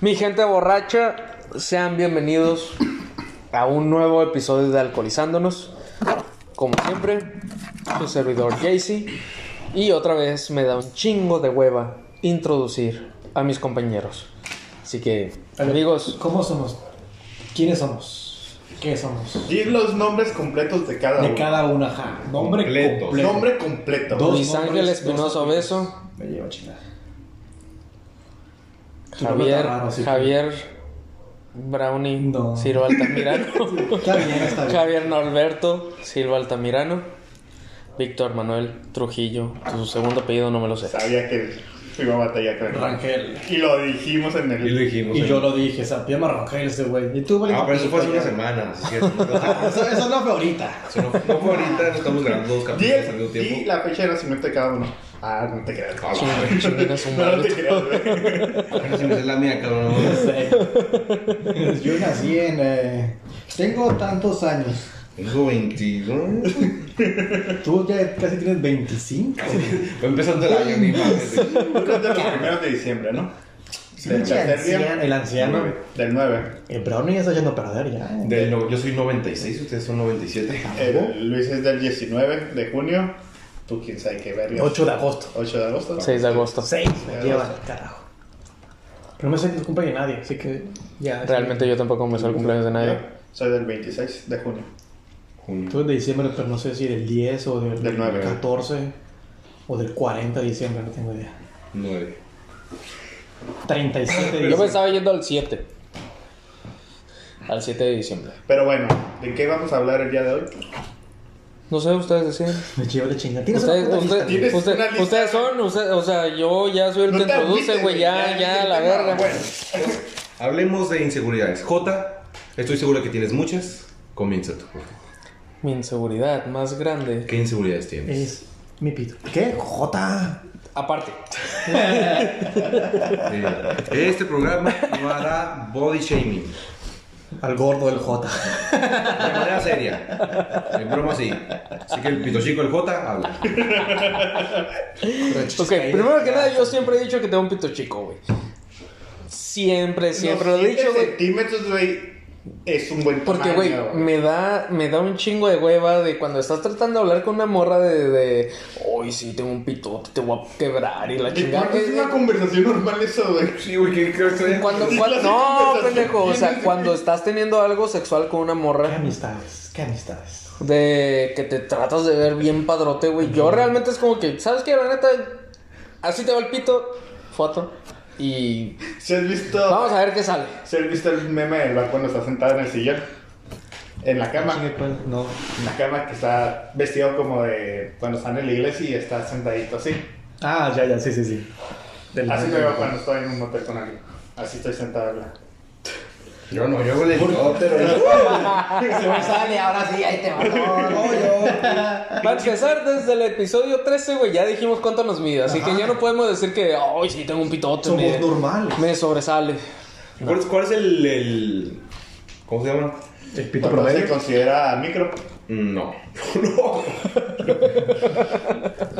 Mi gente borracha, sean bienvenidos a un nuevo episodio de Alcoholizándonos. Como siempre, su servidor Jaycee. Y otra vez me da un chingo de hueva introducir a mis compañeros. Así que, amigos, ¿Cómo somos? ¿Quiénes somos? ¿Qué somos? Di los nombres completos de cada De uno. cada una, ajá. Nombre completo. Nombre completo. Dos Luis nombres, Ángel dos Espinosa. Beso, Me lleva chingada. Javier, raro, Javier Brownie No. Silva Altamirano, Está bien, está bien. Javier Norberto Silva Altamirano, Víctor Manuel Trujillo, su segundo apellido no me lo sé. Sabía que iba a batallar con. Rangel. Y lo dijimos en el. Y lo dijimos. Y ¿eh? yo lo dije, se llama Rangel ese güey. Y tú, Ah, pero eso fue hace una semana. que- Eso, eso no fue ahorita. Eso no, no fue ahorita, no estamos grabando dos capítulos al mismo tiempo. la fecha de nacimiento de cada uno. Ah, no te creas. Su No, no te madre. creas, güey. Si no es la mía, cabrón. Sí. Yo nací en. eh, Tengo tantos años. Tengo 22. Tú ya casi tienes 25. Va empezando el año, eres de los primeros de diciembre, ¿no? Del anciano, el anciano. Del 9. El Brownie ya está yendo a perder ya. Del no- yo soy 96, ustedes son 97. El Luis es del 19 de junio. Tú quién sabe qué verga. 8 de agosto. 8 de agosto. 6 de agosto. 6 me llevan, carajo. Pero no sé el cumpleaños de nadie, así que ya. Realmente yo tampoco me sé el cumpleaños de nadie. Soy del 26 de junio. Junio. Tú de diciembre, pero no sé si del 10 o del, Del 9. 14 o del 40 de diciembre, no tengo idea. 9. 37 de Yo me diciembre. estaba yendo al 7. Al 7 de diciembre. Pero bueno, ¿de qué vamos a hablar el día de hoy? No sé, ustedes deciden. Me llevo de chingada. ¿Tienes Ustedes, usted- lista? ¿Tienes usted- una lista? ustedes son, usted- o sea, yo ya soy el que No introduce, güey, ya, ya, la verga. Bueno, Hablemos de inseguridades. J, estoy seguro que tienes muchas. Comienza tú. Mi inseguridad más grande. ¿Qué inseguridades tienes? Es mi pito. ¿Qué? J. Aparte. Este programa no hará body shaming. Al gordo del J. De manera seria. En broma sí. Así que el pito chico, el J, habla. Ok, primero que nada, yo siempre he dicho que tengo un pito chico, güey. Siempre, siempre lo he dicho, 7 güey. centímetros, güey, es un buen Porque, güey, me da, me da un chingo de hueva de cuando estás tratando de hablar con una morra de, de hoy sí tengo un pitote, te voy a quebrar y la ¿Y chingada. es una conversación normal eso, güey? Sí, güey, ¿qué creo que Cuando, ¿Qué cuando- no, pendejo, o sea, cuando estás teniendo algo sexual con una ¿Qué morra amistades? ¿Qué amistades? de que te tratas de ver bien padrote, güey. Yo realmente es como que, ¿sabes qué? La neta, así te va el pito, foto y ¿Se has visto? vamos a ver qué sale. ¿Se has visto el meme del bar cuando está sentado en el sillón? En la cama. ¿cuál? No. En la cama que está vestido como de cuando están en la iglesia y está sentadito así. Ah, ya, ya, sí, sí, sí. Del- Así me veo cuando estoy en un hotel con alguien. Así estoy sentado. Yo no, yo el helicóptero. Se me sale, ahora sí, ahí te va. No, no, yo. Para empezar, desde el episodio 13, güey, ya dijimos cuánto nos mide. Así que ya no podemos decir que, ay, sí, tengo un pitote. Somos me, normales. me sobresale. ¿Cuál es, cuál es el, el- ¿Cómo se llama? El pito se promedio. considera micro. No. No.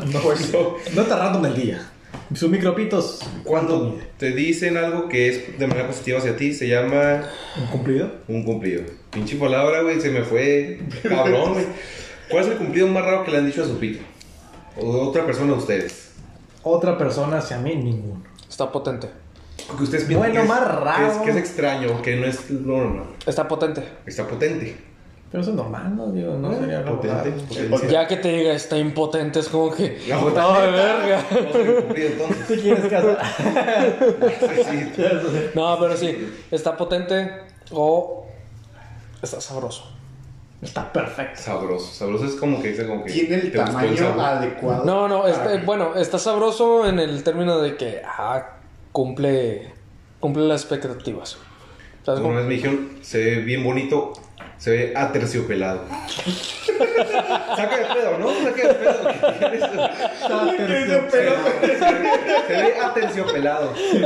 No, pues, no está random el día. Sus micropitos. ¿Cuánto Cuando te dicen algo que es de manera positiva hacia ti, se llama ¿Un cumplido? un cumplido. Pinche palabra, güey, se me fue cabrón, güey. ¿Cuál es el cumplido más raro que le han dicho a su pito? O de otra persona a ustedes. Otra persona hacia mí, ninguno. Está potente. Porque ustedes piensan Bueno, que, es, más que, es, raro. que es extraño, que no es normal. Está potente. Está potente. Pero eso es normal, ¿no? Digo, no sería potente, potente. Ya que te diga está impotente, es como que. No, No, de verga. No soy un cumplido entonces. ¿Tú quieres casar? No, pero sí, está potente o está sabroso. Está perfecto. Sabroso. Sabroso es como que dice como que. Tiene el tamaño adecuado. No, no, está, bueno, está sabroso en el término de que ah, cumple, cumple las expectativas. ¿Sabes Una vez me dijeron, se ve bien bonito, se ve aterciopelado. Saca de pedo, ¿no? Saca de pedo. Se ve aterciopelado. El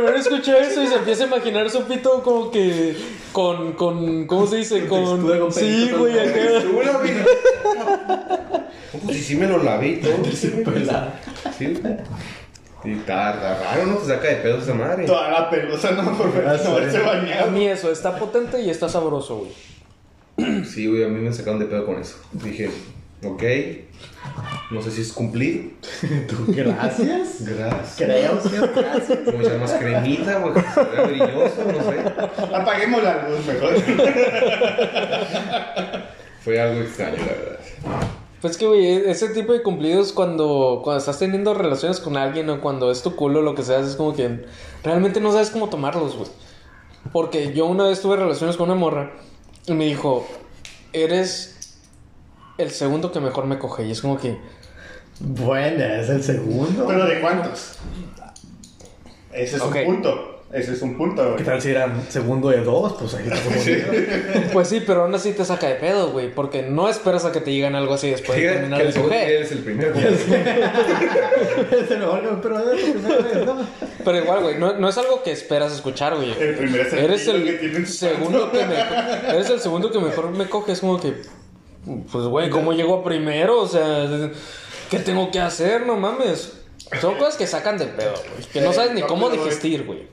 verdad escuché eso y se empieza a imaginar su pito como que con, con ¿cómo se dice? Con, sí, güey, con- acá. Pues sí, sí me lo lavé y todo. Sí, Pelado. Sí. Y está raro, ¿no? Te saca de pedos esa madre. Toda la pelusa no por Ah, no haberse sí. A bañado. mí eso está potente y está sabroso, güey. Sí, güey, a mí me sacaron de pedo con eso. Dije, ok, no sé si es cumplir. ¿Tú gracias? Gracias. Creo, gracias. Como echar más cremita, güey, que se vea brilloso, no sé. Apaguemos la luz mejor. Fue algo extraño, la verdad. Pues que, güey, ese tipo de cumplidos cuando, cuando estás teniendo relaciones con alguien o cuando es tu culo, lo que sea, es como que realmente no sabes cómo tomarlos, güey. Porque yo una vez tuve relaciones con una morra y me dijo, eres el segundo que mejor me coge. Y es como que, Bueno, es el segundo. ¿Pero de cuántos? Ese es un punto. Ese es un punto, ¿Qué güey. tal si eran segundo de dos? Pues ahí está como pues sí, pero aún así te saca de pedo, güey. Porque no esperas a que te digan algo así después de terminar el segundo coger. eres el primero. Es el mejor, pero es igual, güey, no, no es algo que esperas escuchar, güey. El primer Eres sentido que el en su segundo que me eres el segundo que mejor me coge es como que pues güey cómo llego a primero o sea qué tengo que hacer no mames son cosas que sacan de pedo güey que no sabes ni cómo digestir güey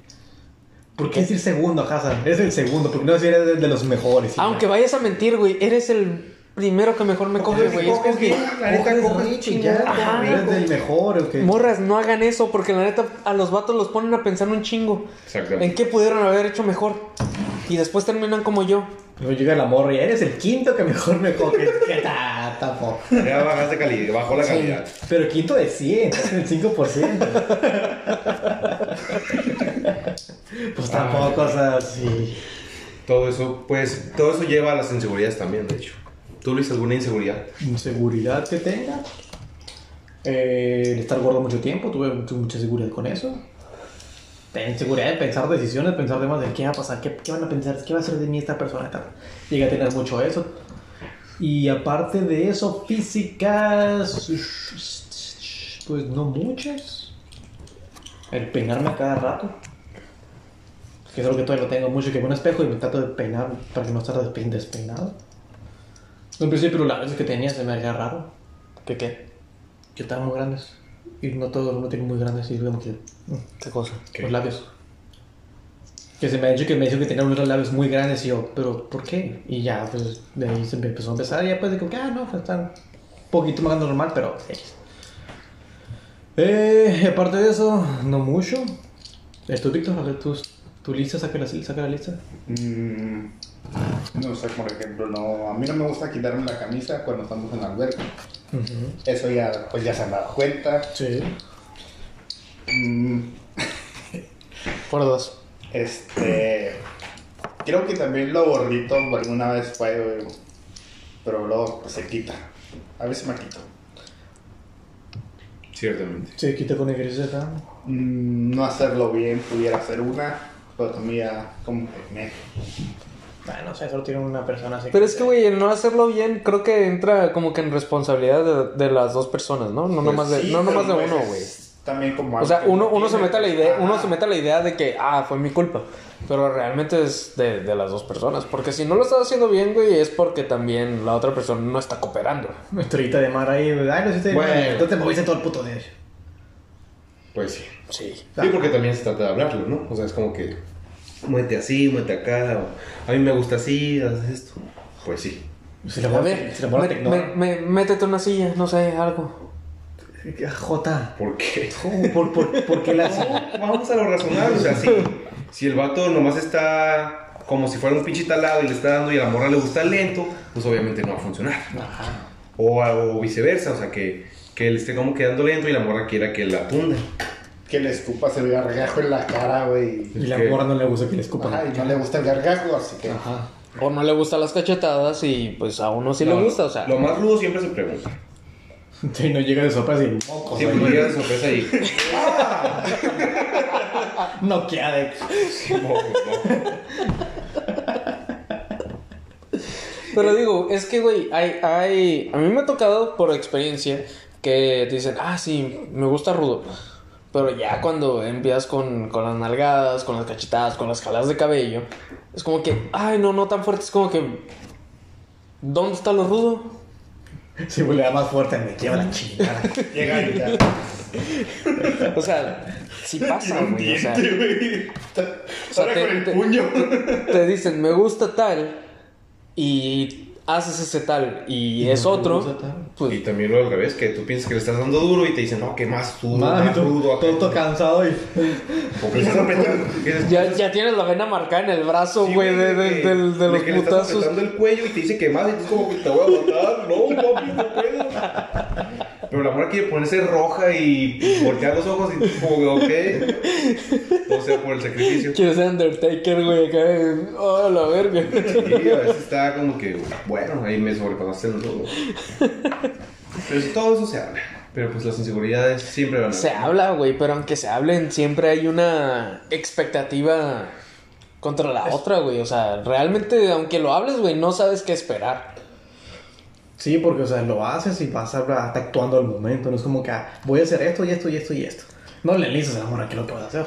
¿Por qué decir segundo, Hassan? Es el segundo, porque no decir eres de los mejores. aunque vayas a mentir güey eres el primero que mejor me coge güey es como que la neta coges rico, chingada, Ajá. eres del mejor, ¿o qué? morras no hagan eso porque la neta a los vatos los ponen a pensar un chingo Exactamente. en qué pudieron haber hecho mejor y después terminan como yo Luego llega la morra y eres el quinto que mejor me coges. ¿Qué tal? Tampoco. Ya bajaste calidad, bajó la calidad. Pero quinto de 100, es el 5%. pues tampoco, o sea, sí. Todo eso, pues, todo eso lleva a las inseguridades también, de hecho. ¿Tú, Luis, alguna inseguridad? Inseguridad que tenga. Eh, el estar gordo mucho tiempo, tuve mucha seguridad con eso. Inseguridad de pensar decisiones, pensar temas de qué va a pasar, qué, qué van a pensar, qué va a hacer de mí esta persona. Tal. Llegué a tener mucho eso. Y aparte de eso, físicas, pues no muchas. El peinarme a cada rato. Que es algo que todavía lo tengo mucho, que veo un espejo y me trato de peinar para que no esté despe- despeinado. En principio los labios que tenía se me haría raro. ¿qué qué? Que estaban muy grandes. Y no todos lo tienen muy grandes y como que... mm, ¿qué cosa? ¿Qué? Los labios. Que se me ha dicho que me dijo que tenía unos labios muy grandes y yo, pero ¿por qué? Y ya, pues de ahí se me empezó a empezar y ya pues digo que, ah, no, pues están un poquito más normal, pero... Eh, aparte de eso, no mucho. ¿Tú, Víctor? A ver, tu, lista, saca la, saca la lista. Mm, no sé, por ejemplo, no, a mí no me gusta quitarme la camisa cuando estamos en la alberca. Eso ya, pues ya se han dado cuenta. Sí. Mm, por dos este, creo que también lo gordito alguna vez fue, pero luego pues, se quita. A veces me quito. Ciertamente. Sí, quita con ejercicio acá. Mm, no hacerlo bien pudiera ser una, pero también ya como que me... Bueno, no sé, solo tiene una persona así. Pero es que, güey, el no hacerlo bien creo que entra como que en responsabilidad de, de las dos personas, ¿no? No Pues nomás de, sí, no nomás de uno, pues, güey. También como O sea, uno, no uno se mete a la pues, idea, uno se mete a la idea de que, ah, fue mi culpa. Pero realmente es de, de las dos personas. Porque si no lo estás haciendo bien, güey, es porque también la otra persona no está cooperando. Estrellita de mar ahí, güey. Ay, no hiciste Bueno. mal. Entonces te moviste todo el puto día. Pues sí. Sí. Sí, porque también se trata de hablarlo, ¿no? O sea, es como que muévete así, muévete acá, o, a mí me gusta así, haces esto. Pues sí. Si la A ver, morra me- me- me- métete una silla, no sé, algo. Jota. ¿Por qué? ¿Por, por, por qué la No, vamos a lo razonable. O sea, si, si el vato nomás está como si fuera un pinche talado y le está dando y a la morra le gusta lento, pues obviamente no va a funcionar. O, o viceversa, o sea, que, que él esté como quedando lento y la morra quiera que la tunda. Que le escupas el gargajo en la cara, güey. Y la que- morra no le gusta que le escupan. Ajá, y no le gusta el gargajo, así que... Ajá. O no le gustan las cachetadas y pues a uno sí No, le gusta, o sea. Lo más rudo siempre se pregunta. Sí, no llega de sopas y mocos. Siempre llega de sorpresa y. No queda de. No, no. Pero digo, es que, güey, hay, hay... A mí me ha tocado por experiencia que te dicen, ah, sí, me gusta rudo. Pero ya cuando empiezas con, con las nalgadas, con las cachetadas, con las jaladas de cabello, es como que, ay, no, no tan fuerte, es como que, ¿dónde está lo rudo? Sí, güey, le da más fuerte, me lleva la chingada. Llega. O sea, sí pasa, güey. O sea, güey. sea, te- con el te- puño. te dicen, me gusta tal, y haces ese tal, y es no me otro, gusta tal. Y pues también lo al revés, que tú piensas que le estás dando duro y te dicen, no, que más duro, Madre, más todo, rudo. todo, cansado y. Ya, ya tienes la vena marcada en el brazo, Sí, güey, de, de- que- del- de los que le estás putazos. el cuello y te dice que más y tú como que te voy a matar. No, papi, no puedo. Ponerse roja y voltear los ojos y tú como que, ok. O sea, por el sacrificio. Quieres ser Undertaker, güey, acá, oh, la verga. Y a veces está como que, bueno, ahí me sobrepasaste el todo. Pero si todo eso se habla. Pero pues las inseguridades siempre van a Se habla, güey, pero aunque se hablen, siempre hay una expectativa contra la otra, güey. O sea, realmente, aunque lo hables, güey, no sabes qué esperar. Sí, porque, o sea, lo haces y vas a estar actuando al momento. No es como que ah, voy a hacer esto y esto y esto y esto. No le dices a la morra qué es lo a hacer.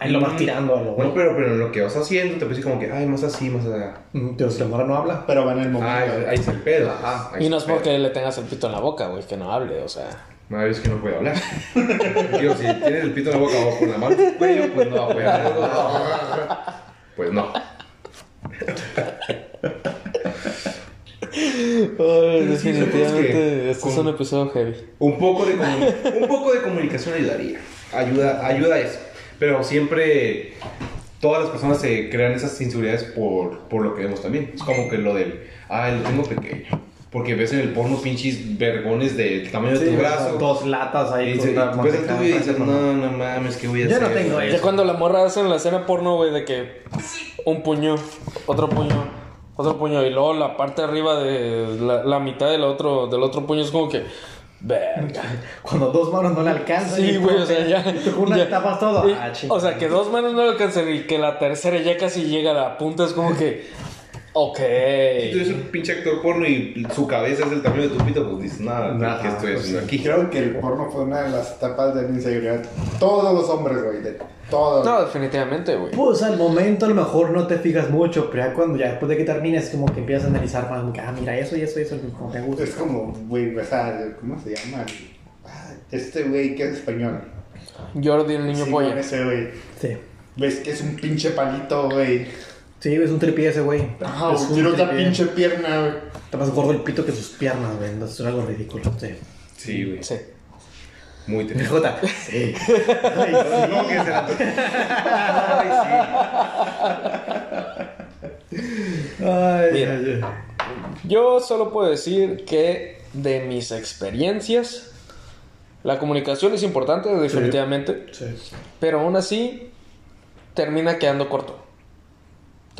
Ahí lo vas tirando a lo No, bueno. pero, pero en lo que vas haciendo te parece como que, ay, más así, más allá. Mm, Pero si la morra no habla, Pero va en el momento. Ah, ahí está el pedo. Ajá, Y no es el pedo. porque le tengas el pito en la boca, güey, que no hable, o sea. Una vez que no puede hablar. Digo, si tienes el pito en la boca o con la mano en el cuello, pues no hablar. Pues no. Sí, definitivamente, este es un episodio heavy. Un poco de, un poco de comunicación ayudaría. Ayuda, ayuda a eso. Pero siempre todas las personas se crean esas inseguridades por, por lo que vemos también. Es como que lo del, ah, lo tengo pequeño. Porque ves en el porno pinches vergones del tamaño de Sí, tu o sea, brazo. dos latas ahí Y con dices- una y dices, no, no mames, ¿qué voy a Yo hacer? no tengo eso. Ya cuando la morra hace en la escena porno, güey, de que un puño, otro puño, otro puño, y luego la parte de arriba de la, la mitad del otro, del otro puño es como que, verga. Cuando dos manos no le alcanzan. Sí, güey, o sea, ya. una ya- tapas todo. y- Ah, o sea, que dos manos no le alcancen y que la tercera ya casi llega a la punta, es como que, ok. Si tú eres un pinche actor porno y su cabeza es del tamaño de tu pito, pues dices, nada, Nada, ¿qué estoy pues haciendo aquí? creo que el porno fue una de las etapas de la inseguridad. Todos los hombres, güey. De todos. No, definitivamente, güey. Pues al momento a lo mejor no te fijas mucho, pero ya cuando ya después de que termines como que empiezas a analizar más, como que, ah, mira, eso y eso y eso como me gusta. Es como, güey, o sea, ¿cómo se llama? Ah, Este güey que es español. Jordi, el niño Sí, polla. con ese güey. Sí. Ves que es un pinche palito, güey. Sí, es un tripié ese güey. Ajá, es Tiene otra tripié. pinche pierna, güey. Está más gordo el pito que sus piernas, güey. Entonces es algo ridículo. Sí. Sí, güey. Sí. Muy triste. Jota. Sí. Ay, No, que se la... Ay, Mira. ay, ay. Yo solo puedo decir que de mis experiencias, la comunicación es importante, definitivamente, Sí. pero aún así termina quedando corto.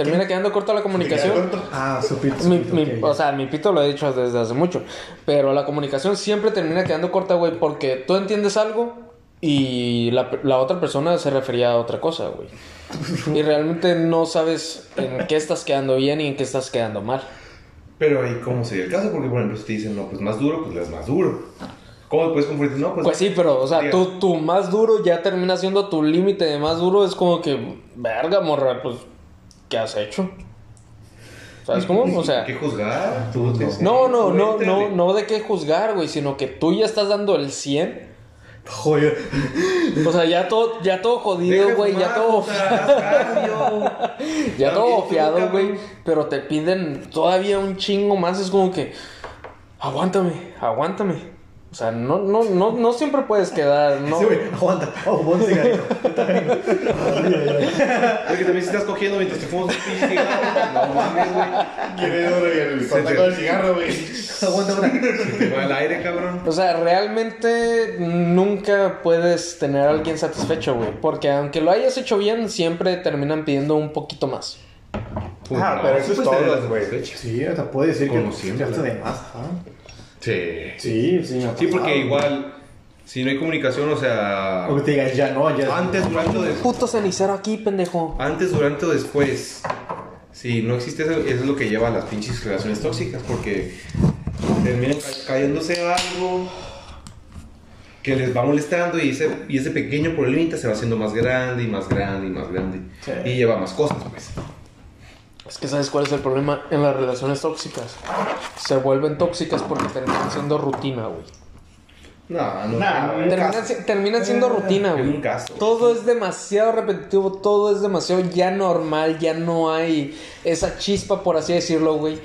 Termina quedando corta la comunicación. Ah, su pito. su Mi- pito, mi- o sea, mi pito lo he dicho desde hace mucho. Pero la comunicación siempre termina quedando corta, güey, porque tú entiendes algo y la, la otra persona se refería a otra cosa, güey. Y realmente no sabes en qué estás quedando bien y en qué estás quedando mal. Pero ahí, ¿cómo sería el caso? Porque, por ejemplo, si te dicen, no, pues más duro, pues le das más duro. ¿Cómo puedes confundir? No, pues... Pues sí, pero, o sea, tú, tu más duro ya termina siendo tu límite de más duro. Es como que, verga, morra, pues, ¿qué has hecho? ¿Sabes cómo? O sea, ¿Qué juzgar? Tú te- no, no, no, no, no de qué juzgar, güey, sino que tú ya estás dando el 100. Joder. O sea, ya todo, ya todo jodido, güey, ya todo, ya todo fiado, güey, pero te piden todavía un chingo más, es como que, aguántame, aguántame. O sea, no, no, no, no siempre puedes quedar, no. Sí, güey, aguanta. Oh, buen cigarrito. Porque también si estás cogiendo mientras te fumas un pinche cigarro, no mames, güey. Quiere oro y el contacto del cigarro, güey. aguanta, va el aire, cabrón. O sea, realmente nunca puedes tener a alguien satisfecho, güey. Porque aunque lo hayas hecho bien, siempre terminan pidiendo un poquito más. Ah, pero eso es pues todo, güey. Sí, o sea, puede decir que está güey. de más. ajá. Sí. Sí, sí. me ha Sí, porque pasado. igual, si no hay comunicación, o sea, O que te digas, ya no, ya. antes, durante o después. Puto cenicero aquí, pendejo. Antes, durante o después. Si no existe eso, eso es lo que lleva a las pinches relaciones tóxicas, porque terminan ca- cayéndose algo que les va molestando y ese, y ese pequeño problemita se va haciendo más grande y más grande y más grande. Sí. Y lleva más cosas, pues. Es que sabes cuál es el problema en las relaciones tóxicas. Se vuelven tóxicas porque terminan siendo rutina, güey. No, no. Nah, Terminan, si- terminan siendo rutina, en güey. un caso. Todo es demasiado repetitivo, todo es demasiado ya normal, ya no hay esa chispa, por así decirlo, güey.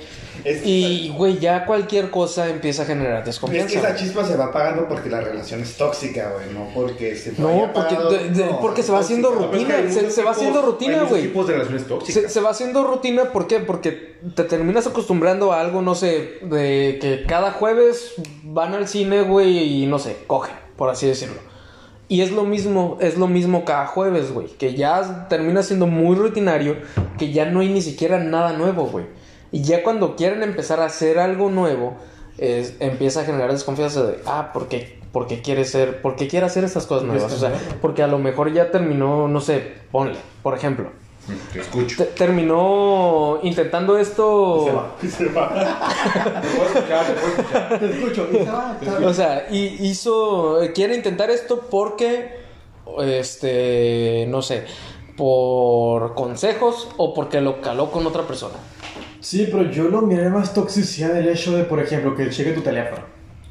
Es- Y, güey, ya cualquier cosa empieza a generar Es desconfianza. que esa chispa se va apagando porque la relación es tóxica, güey, no porque se No, porque- apagando, de- de- no, porque se va haciendo rutina. Se- va haciendo rutina, güey. tipos de relaciones tóxicas. Se, se va haciendo rutina, ¿por qué? Porque te terminas acostumbrando a algo, no sé, de que cada jueves van al cine, güey, y no sé, cogen, por así decirlo. Y es lo mismo, es lo mismo cada jueves, güey, que ya termina siendo muy rutinario, que ya no hay ni siquiera nada nuevo, güey. Y ya cuando quieren empezar a hacer algo nuevo, es- empieza a generar desconfianza de, ah, ¿por qué, por qué quiere ser, por qué quiere hacer estas cosas nuevas? O sea, porque a lo mejor ya terminó, no sé, ponle, por ejemplo. Te escucho. Te- terminó intentando esto. Se va, se va. Te puedo escuchar, te puedo escuchar. Te escucho. y se va. O sea, y hizo. Quiere intentar esto porque. Este. No sé. Por consejos o porque lo caló con otra persona. Sí, pero yo lo miré más toxicidad del hecho de, por ejemplo, que cheque tu teléfono,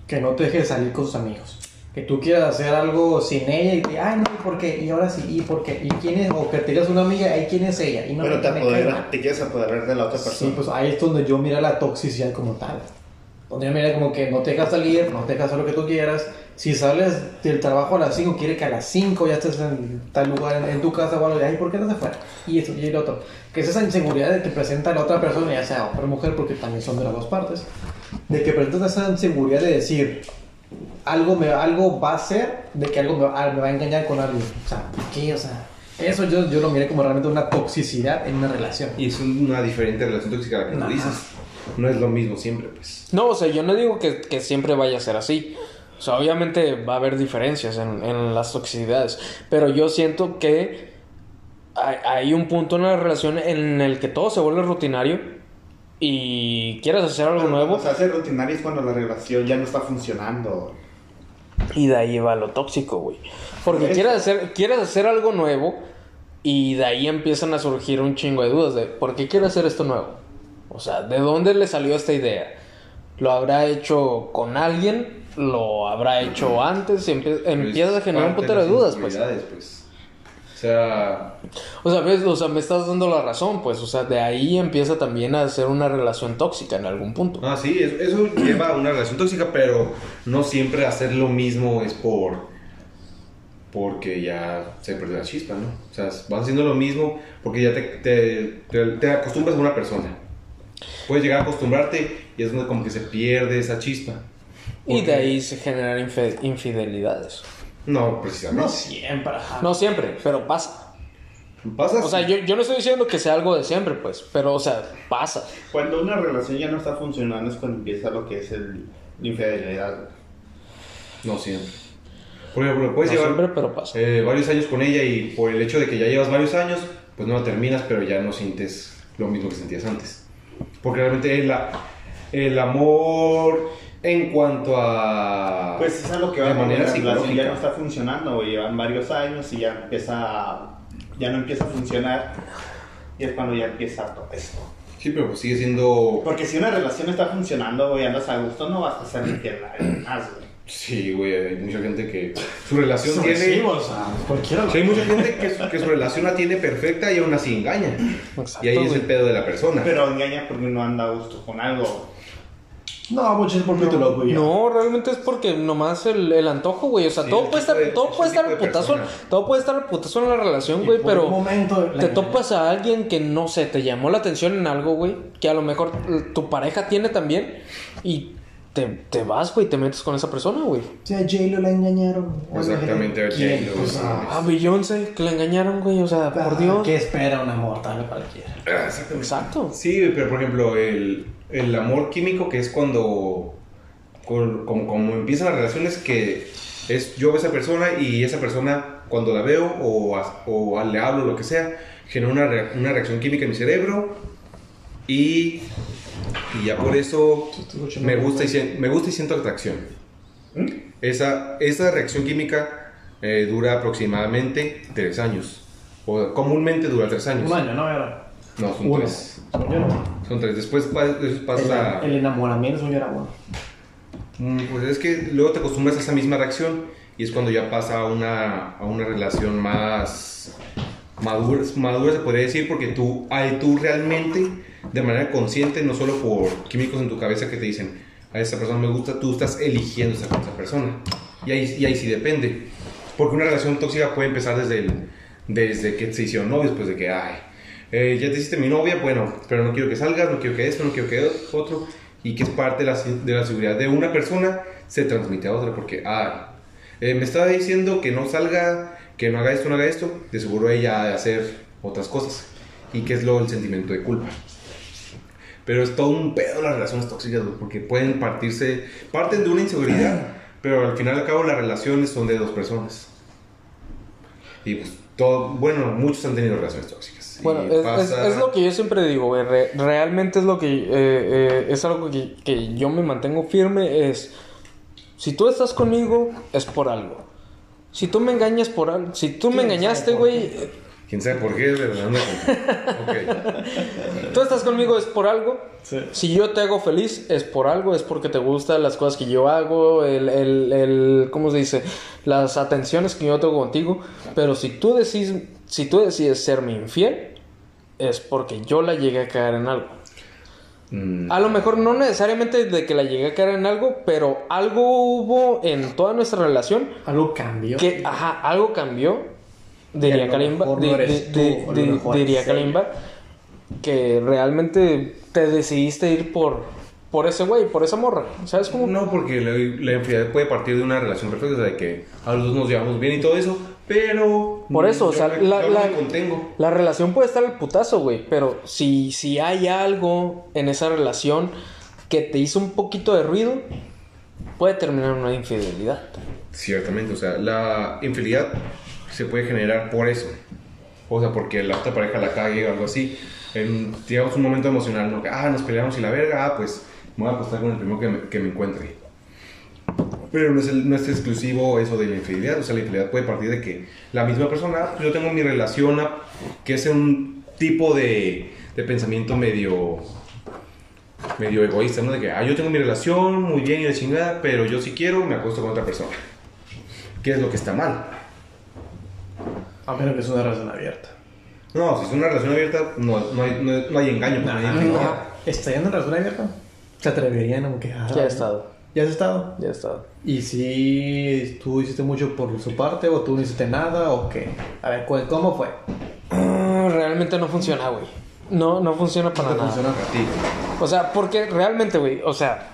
que no te deje salir con sus amigos, que tú quieras hacer algo sin ella y que, ay, no, ¿y por qué? Y ahora sí, ¿y por qué? ¿Y quién es? O que te digas una amiga, ¿y quién es ella? Y no Pero te, me cae mal. apodera, te quieres apoderar de la otra persona. Sí, pues ahí es donde yo mira la toxicidad como tal. Donde yo mira como que no te dejas salir, no te dejas hacer lo que tú quieras. Si sales del trabajo a las 5, quiere que a las 5 ya estés en tal lugar en, en tu casa o algo. de, Ay, ¿por qué no se fuera? Y eso, y el otro. Que es esa inseguridad de que presenta la otra persona, ya sea hombre o mujer, porque también son de las dos partes. De que presentas esa inseguridad de decir, algo, me, algo va a ser, de que algo me, va- me va a engañar con alguien. O sea, ¿por qué? O sea, eso yo, yo lo miré como realmente una toxicidad en una relación. Y es una diferente relación tóxica a la que tú dices. No es lo mismo siempre, pues. No, o sea, yo no digo que, que siempre vaya a ser así. O sea, obviamente va a haber diferencias en, en las toxicidades. Pero yo siento que hay, hay un punto en la relación en el que todo se vuelve rutinario y quieres hacer algo nuevo O sea, hacer rutinario es cuando la relación ya no está funcionando. y de ahí va lo tóxico, güey. Porque quieres hacer, quieres hacer algo nuevo y de ahí empiezan a surgir un chingo de dudas de ¿por qué quiere hacer esto nuevo? O sea, ¿de dónde le salió esta idea? ¿Lo habrá hecho con alguien? ¿Lo habrá hecho antes? Y empie- empiezas a generar un putero de dudas, pues. pues. O sea, O sea, ves, o sea, me estás dando la razón, pues. O sea, de ahí empieza también a ser una relación tóxica en algún punto. ah, sí, eso, eso lleva a una relación tóxica, pero no siempre hacer lo mismo es por. Porque ya se perdió la chispa, ¿no? O sea, vas haciendo lo mismo porque ya te, te, te, te acostumbras a una persona. Puedes llegar a acostumbrarte y es donde como que se pierde esa chispa. Y de ahí se generan infidelidades. No, precisamente. No siempre, ajá. No siempre, pero pasa. Pasa O sea, yo, yo no estoy diciendo que sea algo de siempre, pues. Pero, o sea, pasa. Cuando una relación ya no está funcionando es cuando empieza lo que es el, la infidelidad. No siempre. Por ejemplo, puedes No llevar siempre, pero pasa. eh, varios años con ella y por el hecho de que ya llevas varios años, pues no la terminas, pero ya no sientes lo mismo que sentías antes. Porque realmente el, la- el amor en cuanto a... Pues es a lo que va De manera la relación ya no está funcionando, güey. Llevan varios años y ya empieza ya no empieza a funcionar. Y es cuando ya empieza todo esto. Sí, pero pues sigue siendo... Porque si una relación está funcionando, güey, andas a gusto, no vas a ser infiel a alguien más, güey. Sí, güey, hay mucha gente que su relación tiene... Subversivo, o sea, cualquiera. Sí, hay mucha gente que su, que su relación la tiene perfecta y aún así engaña. Exacto, Y ahí es el pedo de la persona. Pero engaña porque no anda a gusto con algo. No, muchos es por pito loco ya. No, realmente es porque nomás el, el antojo, güey. O sea, Sí, todo puede estar, de- todo puede estar al putazo, todo puede estar al putazo en la relación, Y güey, por pero momento te topas a alguien que no sé, te llamó la atención en algo, güey, que a lo mejor tu pareja tiene también y te, te vas, güey, te metes con esa persona, güey. O sea, a J-Lo la engañaron. Exactamente, a. J-Lo, Pues, no ah, A Beyoncé, que la engañaron, güey, o sea, por ah, Dios. ¿Qué espera un amor? Tal cualquiera. Ah, Exactamente. Exacto. Sí, pero por ejemplo, el, el amor químico, que es cuando, como, como empiezan las relaciones, que es yo veo a esa persona y esa persona, cuando la veo o, a- o le hablo, lo que sea, genera una, una reacción química en mi cerebro y, y ya por eso me gusta y, me gusta y siento atracción. Esa, esa reacción química eh, dura aproximadamente tres años. O comúnmente dura tres años. Un año, ¿no? Era. No, son Uno. tres. Según yo no. Son tres. Después pa- después pasa... El, el enamoramiento, yo era uno. Mm, Pues es que luego te acostumbras a esa misma reacción y es cuando ya pasa a una, a una relación más madura, madura, se podría decir, porque tú, ahí tú realmente, de manera consciente, no solo por químicos en tu cabeza que te dicen, a esa persona me gusta, tú estás eligiendo estar con esa persona. Y ahí, y ahí sí depende. Porque una relación tóxica puede empezar desde, el, desde que se hicieron novios, pues de que, ay, eh, ya te hiciste mi novia, bueno, pero no quiero que salgas, no quiero que esto, no quiero que otro, y que es parte de la, de la seguridad de una persona, se transmite a otra, porque, ay, eh, me estaba diciendo que no salga, que no haga esto, no haga esto, de seguro ella ha de hacer otras cosas, y que es luego el sentimiento de culpa. Pero es todo un pedo las relaciones tóxicas, porque pueden partirse, parten de una inseguridad, pero al final y al cabo las relaciones son de dos personas. Y pues todo, bueno, muchos han tenido relaciones tóxicas. Bueno, es, es- pasa- es lo que yo siempre digo, güey. re- realmente es lo que... eh, eh, es algo que, que yo me mantengo firme. Es... Si tú estás conmigo, es por algo. Si tú me engañas por algo... Si tú me ¿Quién sabe engañaste, güey... eh, ¿Quién sabe por qué? Verdad, no Ok. Tú estás conmigo, es por algo. Sí. Si yo te hago feliz, es por algo. Es porque te gustan las cosas que yo hago. El, el, el... ¿Cómo se dice? Las atenciones que yo tengo contigo. Pero si tú decides... Si tú decides serme infiel... Es porque yo la llegué a caer en algo. Mm, A lo mejor no necesariamente de que la llegué a caer en algo, pero algo hubo en toda nuestra relación Algo cambió. que, ajá, algo cambió. Diría Kalimba, no diría. Kalimba, que realmente te decidiste ir por, por ese güey, por esa morra. ¿Sabes cómo? No, porque la, la infidelidad puede partir de una relación perfecta, de que a los dos nos llevamos bien y todo eso, pero... Por eso, o sea, me- la, la- relación puede estar al putazo, güey, pero si, si hay algo en esa relación que te hizo un poquito de ruido, puede terminar en una infidelidad. Ciertamente, o sea, la infidelidad se puede generar por eso. O sea, porque la otra pareja la cague o algo así. En, digamos, un momento emocional, ¿no? Ah, nos peleamos y la verga, ah, pues me voy a acostar con el primero que me, que me encuentre. Pero no es, el- no es exclusivo eso de la infidelidad. O sea, la infidelidad puede partir de que la misma persona, pues, yo tengo mi relación, ah, que es un tipo de, de pensamiento medio medio egoísta, ¿no? De que, ah, yo tengo mi relación muy bien y de chingada, pero yo si quiero me acuesto con otra persona. ¿Qué es lo que está mal? A menos que es una relación abierta. No, si es una relación abierta, no, no, hay, no, no hay engaño. pues, no hay infidelidad. ¿Estarían en relación abierta? ¿Se atreverían a que Ya he estado, ¿Ya has estado? ya he estado. ¿Y si tú hiciste mucho por su parte o tú no hiciste nada o qué? A ver, ¿cu- ¿cómo fue? Ah, realmente no funciona, güey. No, no funciona para No nada. funciona. A ti. O sea, porque realmente, güey, o sea,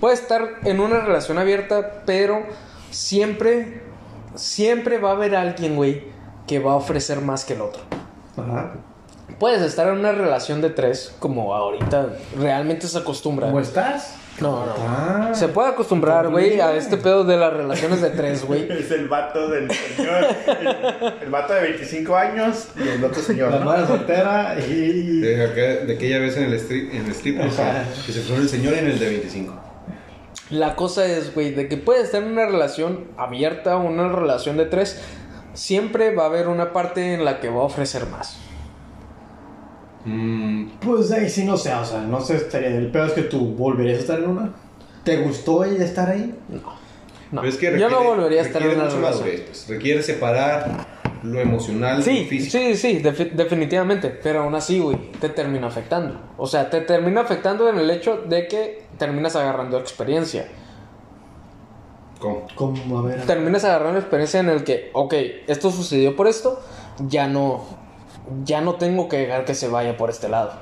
puede estar en una relación abierta, pero siempre, siempre va a haber alguien, güey, que va a ofrecer más que el otro. Ajá. Puedes estar en una relación de tres, como ahorita realmente se acostumbra. ¿Cómo estás? No, no. Ah. Se puede acostumbrar, güey, a este pedo de las relaciones de tres, güey. Es el vato del señor. El, el vato de 25 años y el otro señor. La ¿no? madre soltera y... De, aquella- de aquella vez en el strip, en el strip o sea, que se fue el señor en el de 25. La cosa es, güey, de que puedes estar en una relación abierta o una relación de tres, siempre va a haber una parte en la que va a ofrecer más. Mm, Pues ahí sí no sé, o sea, no sé, estaría... El peor es que tú volverías a estar en una. ¿Te gustó ella estar ahí? No, pero es que yo no requiere- volvería a estar en una. Requiere separar lo emocional Sí, lo físico. sí, sí, defi- definitivamente. Pero aún así, güey, te termina afectando. O sea, te termina afectando en el hecho de que terminas agarrando experiencia. ¿Cómo? Como, a ver... Terminas agarrando experiencia en el que, ok, esto sucedió por esto, ya no, ya no tengo que dejar que se vaya por este lado.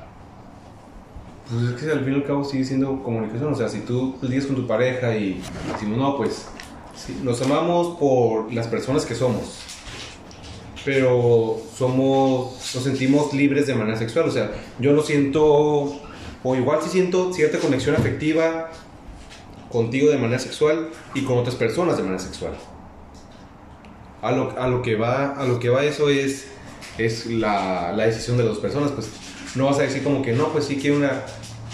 Pues es que al fin y al cabo sigue siendo comunicación. O sea, si tú lidias con tu pareja y decimos, no, pues sí, nos amamos por las personas que somos, pero somos, nos sentimos libres de manera sexual. O sea, yo no siento, o igual sí siento cierta conexión afectiva contigo de manera sexual y con otras personas de manera sexual. A lo, a lo que va, a lo que va eso es, es la, la decisión de las dos personas, pues no vas a decir como que no, pues sí quiero una,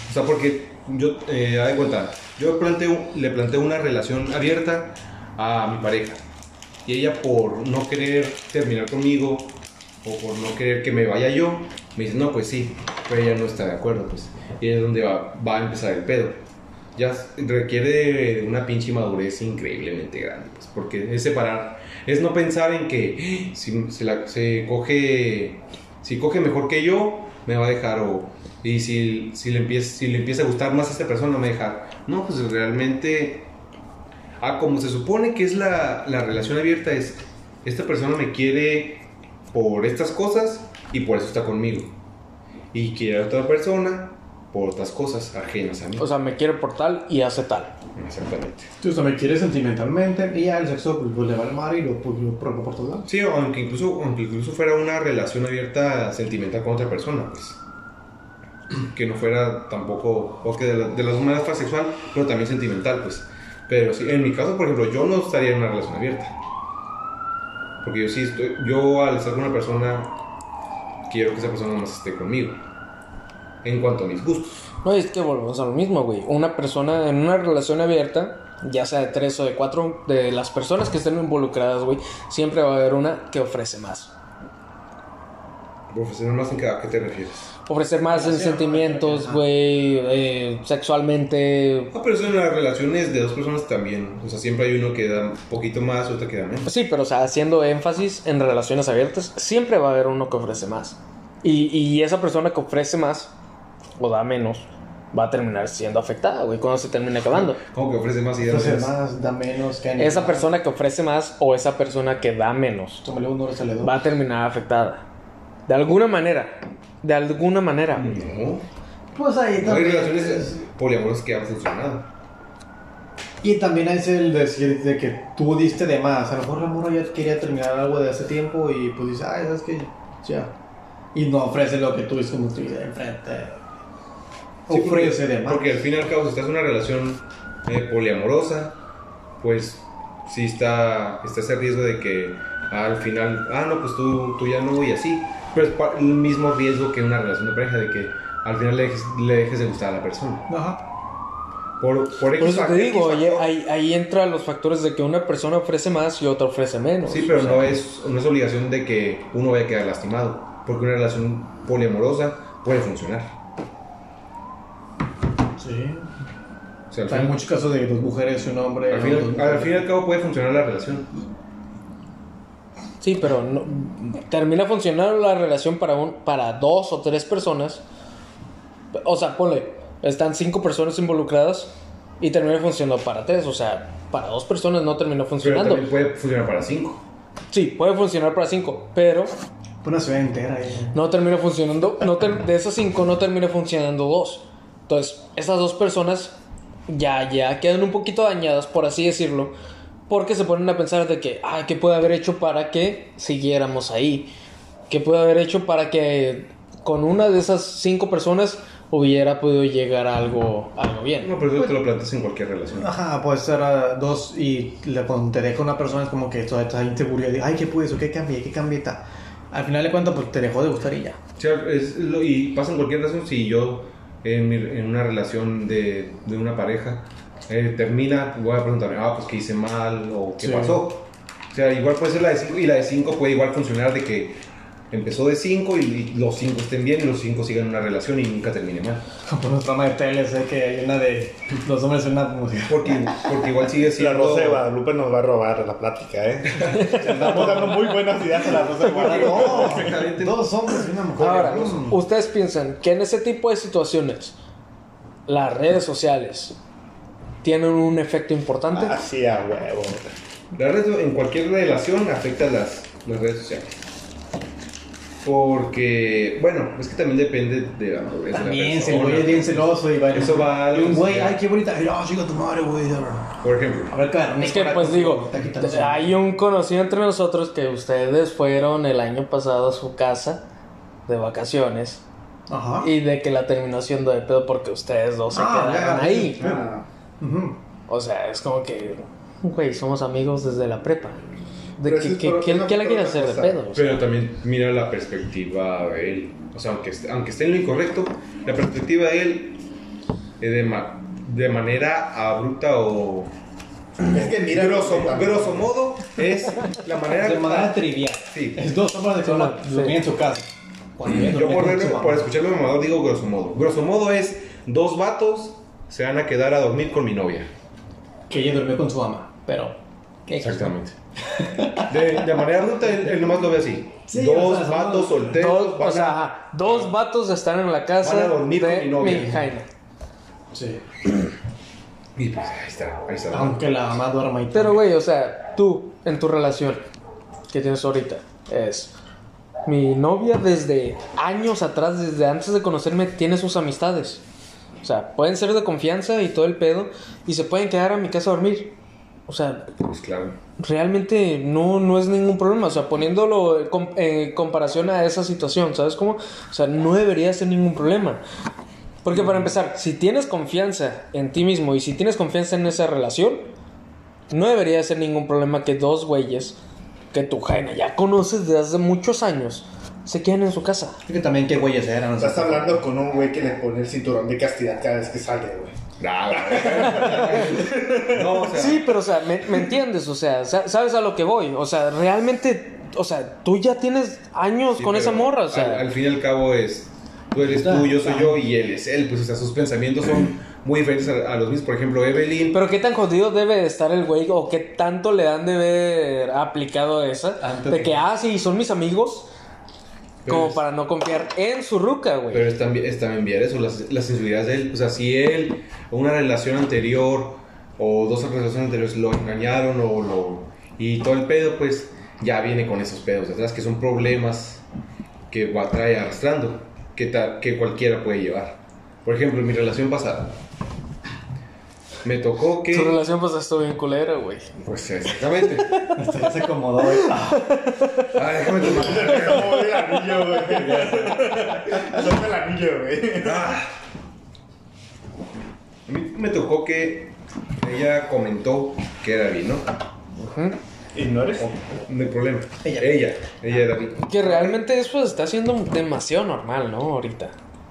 o sea, porque yo, eh, haz de cuenta, yo planteo, le planteo una relación abierta a mi pareja y ella por no querer terminar conmigo o por no querer que me vaya yo, me dice, no, pues sí, pero ella no está de acuerdo, pues. Y es donde va, va a empezar el pedo. Ya requiere de una pinche madurez increíblemente grande, pues, porque es separar, es no pensar en que "Ah, si se, coge, si coge mejor que yo, me va a dejar, o, y si, si, le empieza, si le empieza a gustar más a esta persona, me va a dejar. No, pues realmente, ah, como se supone que es la, la relación abierta, es, esta persona me quiere por estas cosas y por eso está conmigo. Y quiere a otra persona por otras cosas ajenas a mí. O sea, me quiere por tal y hace tal. Exactamente. O sea, me quiere sentimentalmente y ya el sexo pues, pues, le va al mar y lo, pues, lo prueba por todos lados. Sí, aunque incluso, aunque incluso fuera una relación abierta sentimental con otra persona, pues. Que no fuera tampoco, o que de, la- de las dos maneras fuera sexual, pero también sentimental, pues. Pero sí, en mi caso, por ejemplo, yo no estaría en una relación abierta. Porque yo sí estoy, yo al estar con una persona, quiero que esa persona más esté conmigo. En cuanto a mis gustos. No, es que volvemos a lo mismo, güey. Una persona en una relación abierta, ya sea de tres o de cuatro, de las personas que estén involucradas, güey, siempre va a haber una que ofrece más. Profesor, más en qué, ¿a qué te refieres? Ofrecer más en sentimientos, güey, eh, sexualmente. Ah, pero eso en las relaciones de dos personas también. O sea, siempre hay uno que da un poquito más, otro que da menos. Sí, pero o sea, haciendo énfasis en relaciones abiertas, siempre va a haber uno que ofrece más. Y, y esa persona que ofrece más o da menos va a terminar siendo afectada, güey, cuando se termine acabando. Como que ofrece más y da menos. más, da menos que Esa persona que ofrece más o esa persona que da menos Tómale uno, ahora sale dos. va a terminar afectada. De alguna manera. De alguna manera. No. Pues ahí Hay también. relaciones poliamorosas que han funcionado. Y también es el decir de que tú diste de más. A lo mejor la morra ya quería terminar algo de hace tiempo y pues dice, ay, ¿sabes qué? Ya. Y no ofrece lo que tú como tú dices enfrente. Sí, Ofrece porque, de más. Porque al fin y al cabo, si estás en una relación eh, poliamorosa, pues sí está, está ese riesgo de que al final, ah, no, pues tú, tú ya no y así. Pero es el mismo riesgo que una relación de pareja, de que al final le dejes, le dejes de gustar a la persona. Ajá. Por, por Por eso te digo, oye, ahí, ahí entran los factores de que una persona ofrece más y otra ofrece menos. Sí, pero O sea, no es, no es obligación de que uno vaya a quedar lastimado. Porque una relación poliamorosa puede funcionar. Sí. O sea, al, Hay fin- muchos casos de dos mujeres y un hombre. al o fin- al mujeres. fin y al cabo puede funcionar la relación. Sí, pero no- termina funcionando la relación para, un, para dos o tres personas. O sea, ponle, están cinco personas involucradas y termina funcionando para tres. O sea, para dos personas no terminó Pero funcionando. también puede funcionar para cinco. Sí, puede funcionar para cinco, pero Una ciudad entera ahí. no termina funcionando. No ter- de esas cinco no termina funcionando dos. Entonces, esas dos personas ya, ya quedan un poquito dañadas, por así decirlo, porque se ponen a pensar de que, ah, ¿qué puede haber hecho para que siguiéramos ahí? ¿Qué puede haber hecho para que con una de esas cinco personas hubiera podido llegar a algo, algo bien? No, pero eso te lo planteas en cualquier relación. Ajá, puede ser ah, dos y le, cuando te deja una persona es como que toda esta inseguridad de, ay, ¿qué pude eso? ¿Qué cambié? ¿Qué cambié? Al final de cuentas, pues te dejó de gustar y ya. O sea, es lo- y pasa en cualquier relación. Si yo en, mi- en una relación de, de una pareja eh, termina, voy a preguntarme, ah, pues qué hice mal o qué Sí. pasó. O sea, igual puede ser la de 5 y la de 5 puede igual funcionar de que empezó de 5 y, los 5 estén bien y los 5 sigan una relación y nunca termine mal. Por una trama de tele, sé que hay una de los hombres en una mujer. Porque, porque igual sigue La siendo... Rosa de Guadalupe nos va a robar la plática, ¿eh? Estamos dando muy buenas ideas a la Rosa de Guadalupe. No, dos hombres y una mujer. Ahora. ¿ustedes piensan que en ese tipo de situaciones las redes sociales tienen un efecto importante? Así a huevo. La red en cualquier relación afecta las, las redes sociales. Porque, bueno, es que también depende de la madurez de la También, si el güey es bien celoso y va Eso va a un güey, ay, qué bonita. Ay, no, chica tu madre, güey. Por ejemplo, A ver, cara, Es que pues digo, hay un conocido entre nosotros que ustedes fueron el año pasado a su casa de vacaciones Ajá. y de que la terminó siendo de pedo porque ustedes dos se Ah, quedaron ya, ahí. Ah, Ujú. O sea, es como que, güey, somos amigos desde la prepa. De Pero que, que, que- que la quiere hacer de pedo. o sea. pero también mira la perspectiva de él. O sea, aunque esté, aunque esté en lo incorrecto, la perspectiva de él es de, ma- de manera abrupta o Es que mira, grosso, grosso modo es la manera... De manera trivial. Sí. Es dos hombres que van a Sí. dormir en su casa. Yo por, su verlo- mamá. por escucharme mamador digo grosso modo. Grosso modo es dos vatos se van a quedar a dormir con mi novia. Que ella durmió con su mamá. Pero. ¿Qué Exactamente. De, de manera adulta, él, él nomás lo ve así. Sí, dos o sea, vatos solteros. Dos, van o sea, dos vatos están en la casa Van a dormir de con mi novia. mi Jaina. Sí. Y pues ahí está, ahí está. Aunque la mamá duerma ahí. Pero, güey, o sea, tú, en tu relación que tienes ahorita, es. Mi novia desde años atrás, desde antes de conocerme, tiene sus amistades. O sea, pueden ser de confianza y todo el pedo, y se pueden quedar a mi casa a dormir. O sea, Pues claro. realmente no, no es ningún problema. O sea, poniéndolo en com- en comparación a esa situación, ¿sabes cómo? O sea, no debería ser ningún problema. Porque para empezar, si tienes confianza en ti mismo y si tienes confianza en esa relación, no debería ser ningún problema que dos güeyes que tu jaina ya conoces desde hace muchos años se queden en su casa. Es que también qué güeyes eran. Estás hablando con un güey que le pone el cinturón de castidad cada vez que sale, güey. no, o sea, Sí, pero o sea, ¿me, me entiendes? O sea, sa- ¿sabes a lo que voy? O sea, realmente, o sea, tú ya tienes años sí, con esa morra, o sea... Al, al fin y al cabo es. Tú eres tú, yo soy yo y él es él. Pues, o sea, sus pensamientos son muy diferentes a, a los mismos. Por ejemplo, Evelyn. Pero qué tan jodido debe de estar el güey o qué tanto le han de haber aplicado esa Antes de de- que, ah, sí, son mis amigos, Pero como es- para no confiar en su ruca, güey. Pero es también, es también eso, las, las inseguridades de él. O sea, si él, una relación anterior, o dos relaciones anteriores lo engañaron, o lo. y todo el pedo, pues ya viene con esos pedos detrás, que son problemas que va trae arrastrando, que, ta- que cualquiera puede llevar. Por ejemplo, en mi relación pasada, me tocó que. Su relación pues estuvo bien culera, güey. Pues exactamente. Ya se acomodó. güey. Ah, Ah, déjame tomar. Como el anillo, güey. Suelta el anillo, güey. Ah. A mí me tocó que ella comentó que era bi, ¿no? Ujú. ¿Y no eres? No hay problema. Ella. Ella, ella era bi. Que realmente eso está siendo demasiado normal, ¿no? Ahorita.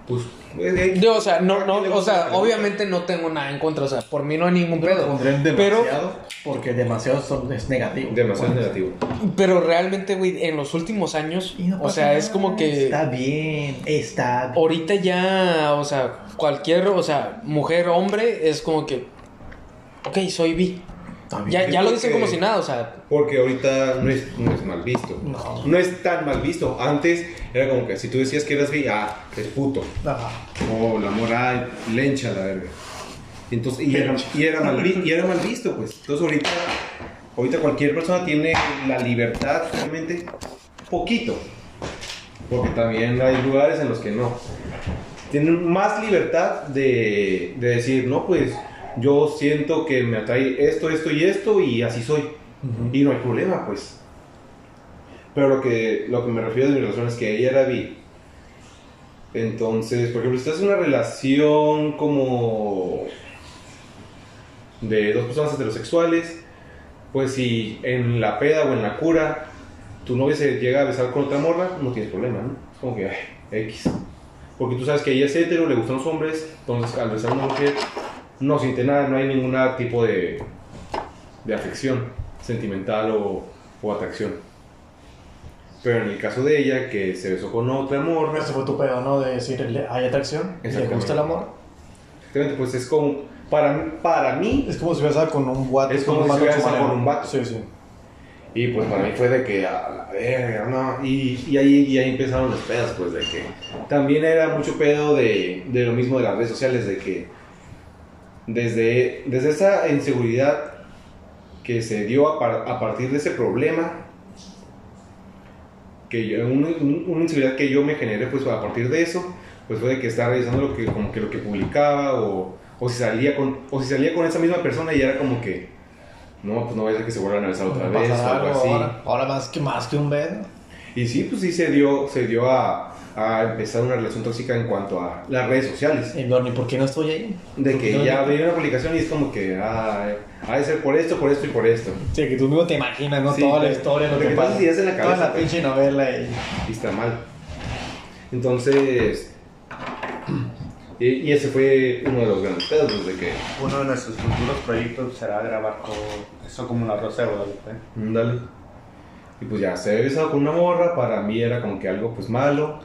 Pues, eh, Yo, o sea, no, ¿a no, o sea, obviamente no tengo nada en contra, o sea, por mí no hay ningún pedo. Pero, demasiado. Porque demasiado son- es negativo. Demasiado Bueno, negativo. pero realmente, güey, en los últimos años, no o sea, es como que Está bien, está bien. ahorita ya, o sea, cualquier, o sea, mujer, hombre, es como que, ok, soy bi. Ya, ya lo dicen como si nada, o sea, Porque ahorita no es, no es mal visto. No. es tan mal visto. Antes era como que si tú decías que eras bi, ah, es puto. Ajá. O la moral, lencha la verga. Entonces, y era, y era mal, y era mal visto, pues. Entonces ahorita, ahorita cualquier persona tiene la libertad, realmente, poquito. Porque también hay lugares en los que no. Tienen más libertad de, de decir, no, pues yo siento que me atrae esto, esto y esto y así soy. Y no hay problema, pues. Pero lo que, lo que me refiero de mi relación es que ella era bi. Entonces, por ejemplo, si estás en una relación como de dos personas heterosexuales, pues si en la peda o en la cura tu novia se llega a besar con otra morra, no tienes problema, ¿no? Es como que, ay, X. Porque tú sabes que ella es hetero, le gustan los hombres, entonces al besar a una mujer no siente nada, no hay ningún tipo de, de afección sentimental o, o atracción. Pero en el caso de ella, que se besó con otra morra, Ese fue tu pedo, ¿no? De decir, ¿le- ¿hay atracción? ¿Le gusta el amor? exactamente, pues es como, para, para mí, Es como si besara con un guato. Es como un si vato besara con un vato. Sí, sí. Y pues para mí fue de que, a la verga, no. Y, y, ahí, y ahí empezaron los pedos, pues de que también era mucho pedo de, de lo mismo de las redes sociales, de que desde, desde esa inseguridad que se dio a, par- a partir de ese problema, que yo, un- un- una inseguridad que yo me generé, pues a partir de eso, pues fue de que estaba revisando lo que, como que lo que publicaba o, o, si salía con, o si salía con esa misma persona y era como que, no, pues no vaya a ser que se vuelvan a besar otra ¿Va a vez o algo así. Ahora, ahora más, que, más que un beso. Y sí, pues sí se dio, se dio a, a empezar una relación tóxica en cuanto a las redes sociales. Y ¿por qué no estoy ahí? De ¿Por qué que no- ya veía una publicación y es como que, ah, ha de ser por esto, por esto y por esto. Sí, que tú mismo te imaginas, ¿no? Sí, Toda la pero- historia, lo que todas pasa. en la Toda cabeza, la pues. pinche novela y... Y está mal. Entonces, Y, y ese fue uno de los grandes pedos, pues, de que, Uno de nuestros futuros proyectos será grabar todo eso como una rosa de Guadalupe. mm, dale. Y pues ya, se había besado con una morra, para mí era como que algo pues malo,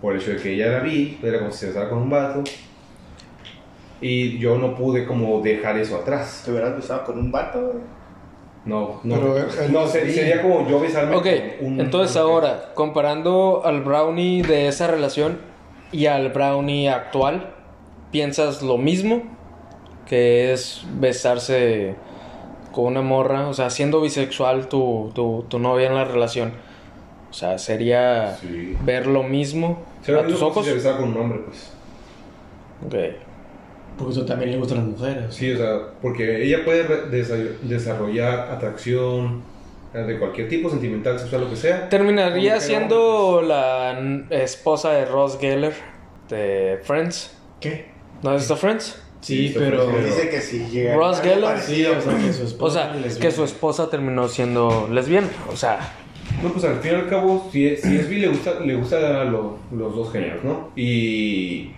por el hecho de que ella la vi, era como si se besara con un vato. Y yo no pude como dejar eso atrás. ¿Te hubieras besado con un vato? No, no. Pero, no, se- sí. sería como yo besarme Ok, con un... entonces ahora, comparando al brownie de esa relación y al brownie actual, ¿piensas lo mismo? Que es besarse con una morra, o sea, siendo bisexual tu, tu, tu novia en la relación. O sea, sería Sí. ver lo mismo a tus ojos. Si se besara con un hombre, pues. Ok. Porque eso también le gustan las mujeres. Sí, o sea, porque ella puede desarrollar atracción eh, de cualquier tipo, sentimental, sexual, lo que sea. Terminaría siendo la n- esposa de Ross Geller de Friends. ¿Qué? ¿No has visto Friends? Sí, Sí, pero... pero- Dice que si llega. Ross Geller, Sí, o sea, que su esposa O sea, que su esposa terminó siendo lesbiana. O sea, No, pues al fin y al cabo, si si es le gusta, le gusta lo- los dos géneros, ¿no? Y.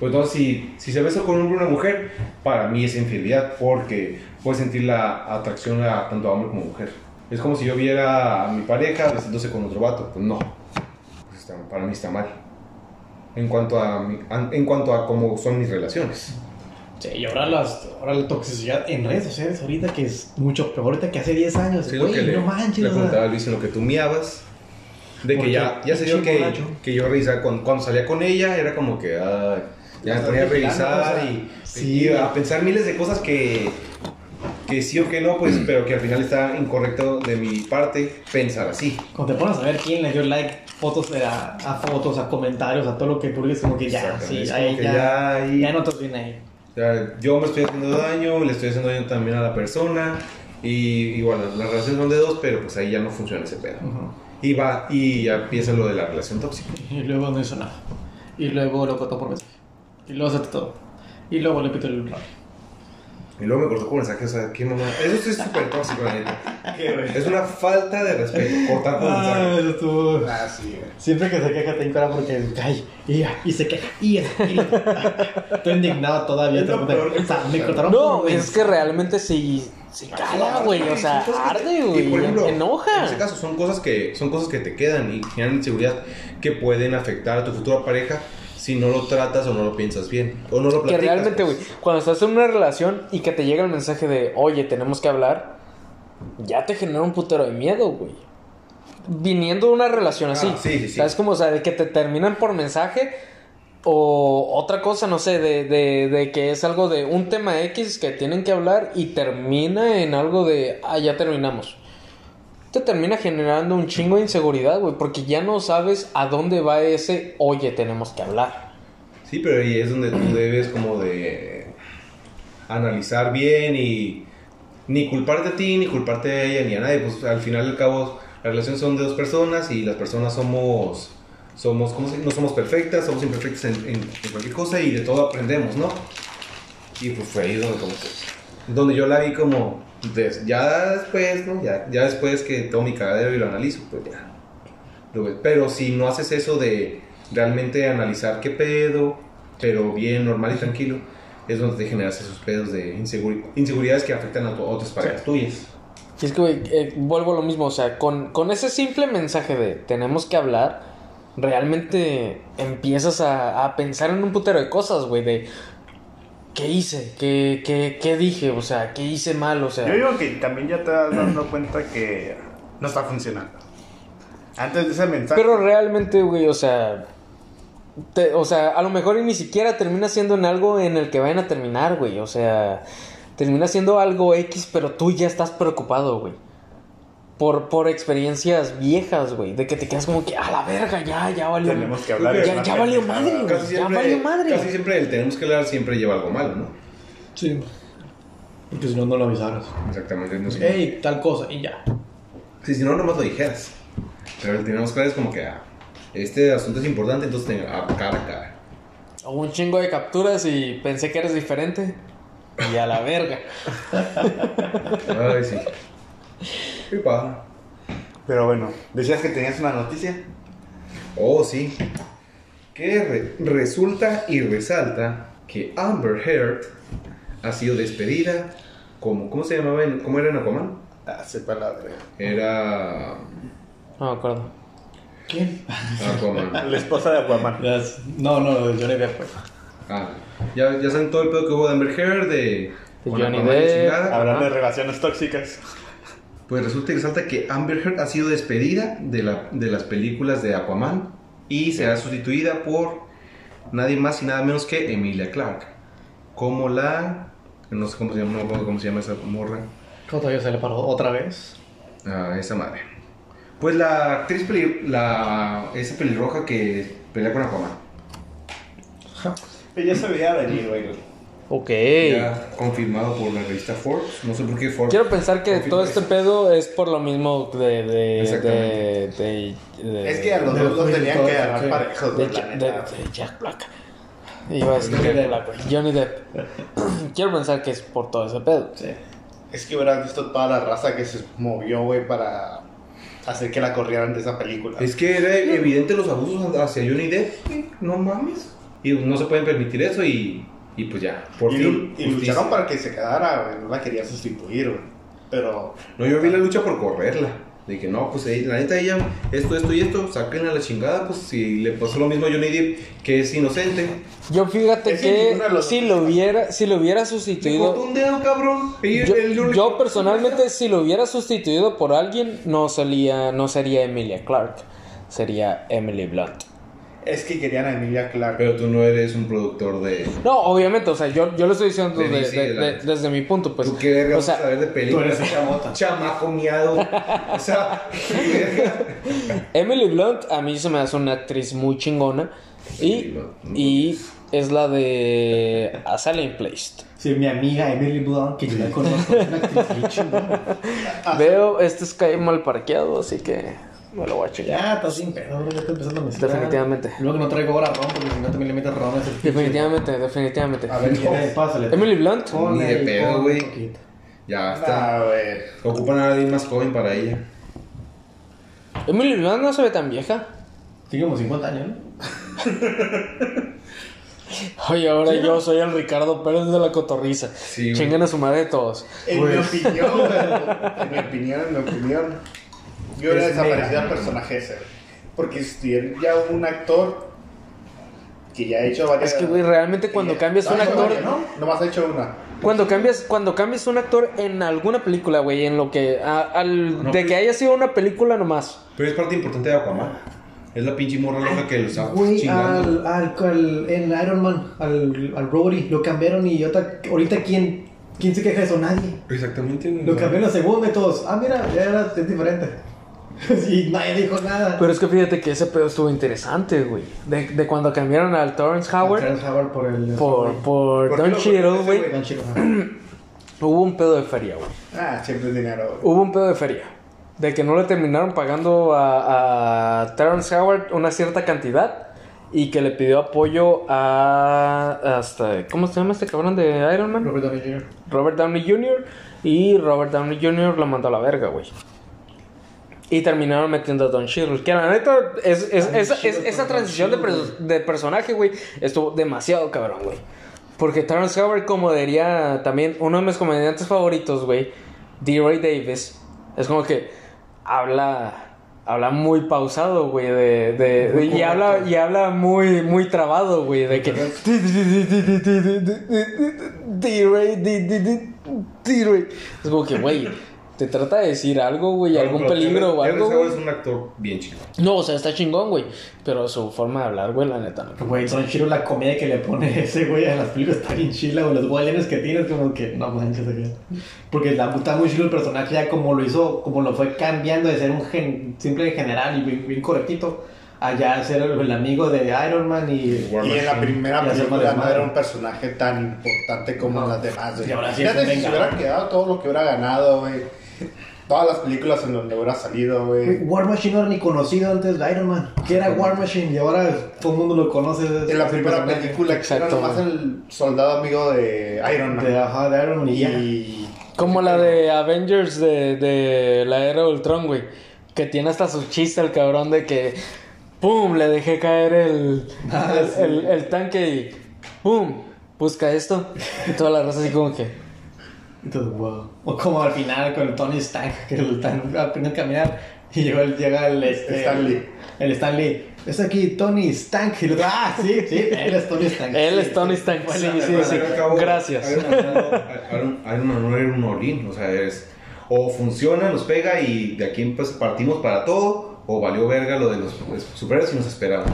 Pues entonces, si, si se besa con un hombre o una mujer, para mí es infidelidad, porque puedes sentir la atracción a tanto a hombre como mujer. Es como si yo viera a mi pareja besándose con otro vato. Pues no. Para mí está mal. En cuanto a, mi- en cuanto a cómo son mis relaciones. Sí, y ahora, las, ahora la toxicidad en redes sociales ahorita que es mucho peor ahorita que hace 10 años. Sí, lo que le, no manches, le o sea. preguntaba a Luis en lo que tú miabas. De que ya, ya se dio que, borracho. que yo revisaba, cuando, cuando salía con ella, era como que ay, ya me ponía a revisar o sea, y, sí. y a pensar miles de cosas que, que sí o que no, pues, pero que al final está incorrecto de mi parte pensar así. Cuando te pones a ver quién le dio like fotos a, a fotos, a comentarios, a todo lo que publiques, como que ya, sí, ahí ya, ya ahí- ya no te viene ahí. O sea, yo me estoy haciendo daño, le estoy haciendo daño también a la persona. Y, y bueno, las relaciones son de dos, pero pues ahí ya no funciona ese pedo. Ujú. Y va, y ya empieza lo de la relación tóxica. Y luego no hizo nada. Y luego lo cortó por mensaje. Y luego aceptó todo. Y luego le pitó el radio. Y luego me cortó con mensaje, o sea, qué mamá. Eso sí es súper tóxico, la neta. Es una falta de respeto, cortar por Ah, eso estuvo. Ah, sí, güey. Siempre que se queja te encara porque ay, y, y se queja y, ya, y estoy indignado todavía. Es lo te- peor que o sea, puede me cortaron no, por es que realmente sí, sí cala, güey. O sea, te- arde, y, güey. Enoja. En ese caso, son cosas que, son cosas que te quedan y generan inseguridad que pueden afectar a tu futura pareja si no lo tratas o no lo piensas bien. O no lo Que platicas. realmente, pues. güey, cuando estás en una relación y que te llega el mensaje de, oye, tenemos que hablar, ya te genera un putero de miedo, güey. Viniendo de una relación así. Ah, sí, sí, sí. ¿Sabes? Como, o sea, de que te terminan por mensaje o otra cosa, no sé, de, de, de que es algo de un tema X que tienen que hablar y termina en algo de, ah, ya terminamos. Te termina generando un chingo de inseguridad, güey, porque ya no sabes a dónde va ese, oye, tenemos que hablar. Sí, pero ahí es donde tú debes como de analizar bien y ni culparte a ti, ni culparte a ella, ni a nadie. Pues al final y al cabo, las relaciones son de dos personas y las personas somos, somos ¿cómo se? No somos perfectas, somos imperfectas en, en- en cualquier cosa y de todo aprendemos, ¿no? Y pues fue ahí donde, como que- donde yo la vi como, des- ya después, ¿no? Ya, ya después que todo mi cagadero y lo analizo, pues ya. Pero si no haces eso de realmente analizar qué pedo, pero bien, normal y tranquilo, es donde te generas esos pedos de inseguri- inseguridades que afectan a, tu- a otras parejas tuyas. Y es que, güey, eh, vuelvo a lo mismo, o sea, con, con ese simple mensaje de tenemos que hablar, realmente empiezas a, a pensar en un putero de cosas, güey, de qué hice, qué, qué, qué dije, o sea, qué hice mal, o sea... Yo digo que también ya te vas dando cuenta que no está funcionando. Antes de ese mensaje. Pero realmente, güey, o sea... te- o sea, a lo mejor y ni siquiera termina siendo en algo en el que vayan a terminar, güey. O sea, termina siendo algo X, pero tú ya estás preocupado, güey. Por, por experiencias viejas, güey. De que te quedas como que, a la verga, ya, ya valió. Tenemos que hablar. Ya- valió madre, güey. Casi Ya siempre, valió madre. casi siempre el tenemos que hablar siempre lleva algo malo, ¿no? Sí. Porque si no, no lo avisaras. Exactamente. No sé. Ey, tal cosa, y ya. Sí, si no, nomás lo dijeras. Pero el tenemos que hablar es como que ah, este asunto es importante, entonces te, a cara a cara. Hubo un chingo de capturas y pensé que eres diferente. Y a la verga. Ay, sí. Qué paja. Pero bueno, decías que tenías una noticia. Oh, sí. que re- resulta y resalta que Amber Heard ha sido despedida como, ¿cómo se llamaba? en- ¿Cómo era en Aquaman? Ah, sí, palabra. Era No me acuerdo. ¿Quién? Aquaman. La esposa de Aquaman. Las- No, no, Johnny Depp, pues. Ah, ya, ya saben todo el pedo que hubo de Amber Heard, de, De Johnny Depp. chingada. Hablando de relaciones tóxicas. Pues resulta y resalta que Amber Heard ha sido despedida de, la, de las películas de Aquaman y será sustituida por nadie más y nada menos que Emilia Clarke. Como la. No sé cómo se llama, no me acuerdo cómo se llama esa morra. ¿Cómo todavía se le paró otra vez? Ah, esa madre. Pues la actriz, peli- la, esa pelirroja que pelea con Aquaman. Ya se veía venir, güey. Ok. Ya confirmado por la revista Forbes. No sé por qué Forbes. Quiero pensar que todo este eso. pedo es por lo mismo de. de. de. Exactamente. de, de- Es que a los dos los tenían que de- agarrar de- parejos, de, güey, la de- neta. de Jack Black. Iba a decir Johnny Jack Depp. Black, güey. Johnny Depp. Quiero pensar que es por todo ese pedo. Sí. Es que hubieras visto toda la raza que se movió, güey, para hacer que la corrieran de esa película. Es que era evidente los abusos hacia Johnny Depp, güey, no mames. Y no se pueden permitir eso y, y pues ya, por y, fin. y justicia. lucharon para que se quedara, güey. No la querían sustituir, güey. Pero No, yo vi la lucha por correrla. De que no, pues la neta ella, esto, esto y esto, sáquenla a la chingada, pues si le pasó lo mismo a Johnny Depp, que es inocente. Yo fíjate Es que los si lo hubiera, si lo hubiera sustituido. un dedo, cabrón. Y Yo, el- el- yo personalmente, si lo hubiera sustituido por alguien, no sería, no sería Emilia Clark, sería Emily Blunt. Es que querían a Emilia Clarke. Pero tú no eres un productor de... No, obviamente, o sea, yo, yo lo estoy diciendo De la desde mi punto, pues. ¿Tú qué verga o sea, saber de Tú películas? eres chamota. Chamaco miado. O sea. Emily Blunt a mí se me hace una actriz muy chingona y, Emily Blunt, y es la de A Silent Placed. Sí, mi amiga Emily Blunt, que yo la conozco, es una actriz muy chingona. Veo este Sky mal parqueado, así que me lo voy a chingar. Ya, está sin pedo, bro, ya está empezando a mezclar. Definitivamente. Luego que no traigo ahora ron, porque si no también le metes ron a ese pinche- Definitivamente, definitivamente. A ver, Ya, Pásale. Emily Blunt, Ni de pedo, güey. poquito. Ya está. Güey. Ocupan a alguien más joven para ella. Emily Blunt no se ve tan vieja. Tiene como 50 años, ¿no? Oye, ahora yo soy el Ricardo Pérez de la cotorriza. Sí, güey. Chinguen a su madre todos. En mi opinión, güey, en mi opinión, en mi opinión, yo hubiera Es desaparecido al personaje ese. Porque si él ya un actor que ya ha hecho varias. Es que, güey, realmente cuando Sí, cambias un actor. varias, ¿no? Nomás ha hecho una. Cuando cambias, cuando cambias un actor en alguna película, güey, en lo que. a- al, No, de pues- que haya sido una película nomás. Pero es parte importante de Aquaman. Es la pinche morra loca que lo está Güey, chingando. al, al, al- en Iron Man, al, al Rory, lo cambiaron y ahorita, ahorita ¿quién, ¿quién se queja de eso? Nadie. Exactamente, güey. Lo cambiaron a segundo y todos, ah, mira, ya era, es diferente. y nadie dijo nada. Pero es que fíjate que ese pedo estuvo interesante, güey. De, de cuando cambiaron al Torrance Howard Terrence Howard por el... por, por ¿Por Don Cheadle, güey. Hubo un pedo de feria, güey. Ah, siempre es dinero. güey. Hubo un pedo de feria. De que no le terminaron pagando a, a Terrence Howard una cierta cantidad. Y que le pidió apoyo a. Hasta. ¿Cómo se llama este cabrón de Iron Man? Robert Downey Jr. Robert Downey Jr. Y Robert Downey Jr. lo mandó a la verga, güey. Y terminaron metiendo a Don Cheadle. Que la neta, es, es- Don esa, es- transición de, personaje, güey, estuvo demasiado cabrón, güey. Porque Terrence Howard, como diría también uno de mis comediantes favoritos, güey, D-Ray Davis, es como que habla. Habla muy pausado, güey, de, y habla y habla muy muy trabado, güey, de que D-Ray, D- D- D- D-Ray. Es como que, güey, te trata de decir algo, güey, algún peligro o algo, güey. es un actor bien chido. No, o sea, está chingón, güey, pero su forma de hablar, güey, la neta no. Güey, Don Chiro, la comedia que le pone ese güey a las películas está bien chila, güey. Los guayanes que tiene es como que no manches acá. Porque la, está muy chido el personaje ya como lo hizo, como lo fue cambiando de ser un gen, simple general y bien, bien correctito, a ya ser el, el amigo de Iron Man y. Y en la primera película no era un personaje tan importante como No. las demás, güey. Y ahora sí si hubiera quedado todo lo que hubiera ganado, güey. Todas las películas en donde hubiera salido, Güey. War Machine no era ni conocido antes de Iron Man. Que era War Machine y ahora todo el mundo lo conoce. En la primera película que era Exacto, nomás el soldado amigo de Iron Man. De, ajá, de Iron Man y Como la de Avengers de, de la era de Ultron, güey, que tiene hasta su chiste el cabrón de que ¡Pum! Le dejé caer el, Ah, el, sí. el- el tanque y ¡pum! Busca esto. Y toda la raza así como que. Entonces, wow. O como al final con el Tony Stark, que lo están aprendiendo a caminar y llegó el, llega el, este, Stanley. El Stanley. Es aquí Tony Stark. Y lo ah, sí, sí, él es Tony Stark. Él Sí, es Tony sí. Sí, sí, sí. Cabo, Gracias. Iron Man no- era un Olin, o sea, es. O funciona, nos pega y de aquí pues, partimos para todo, o valió verga lo de los pues, superhéroes y nos esperamos.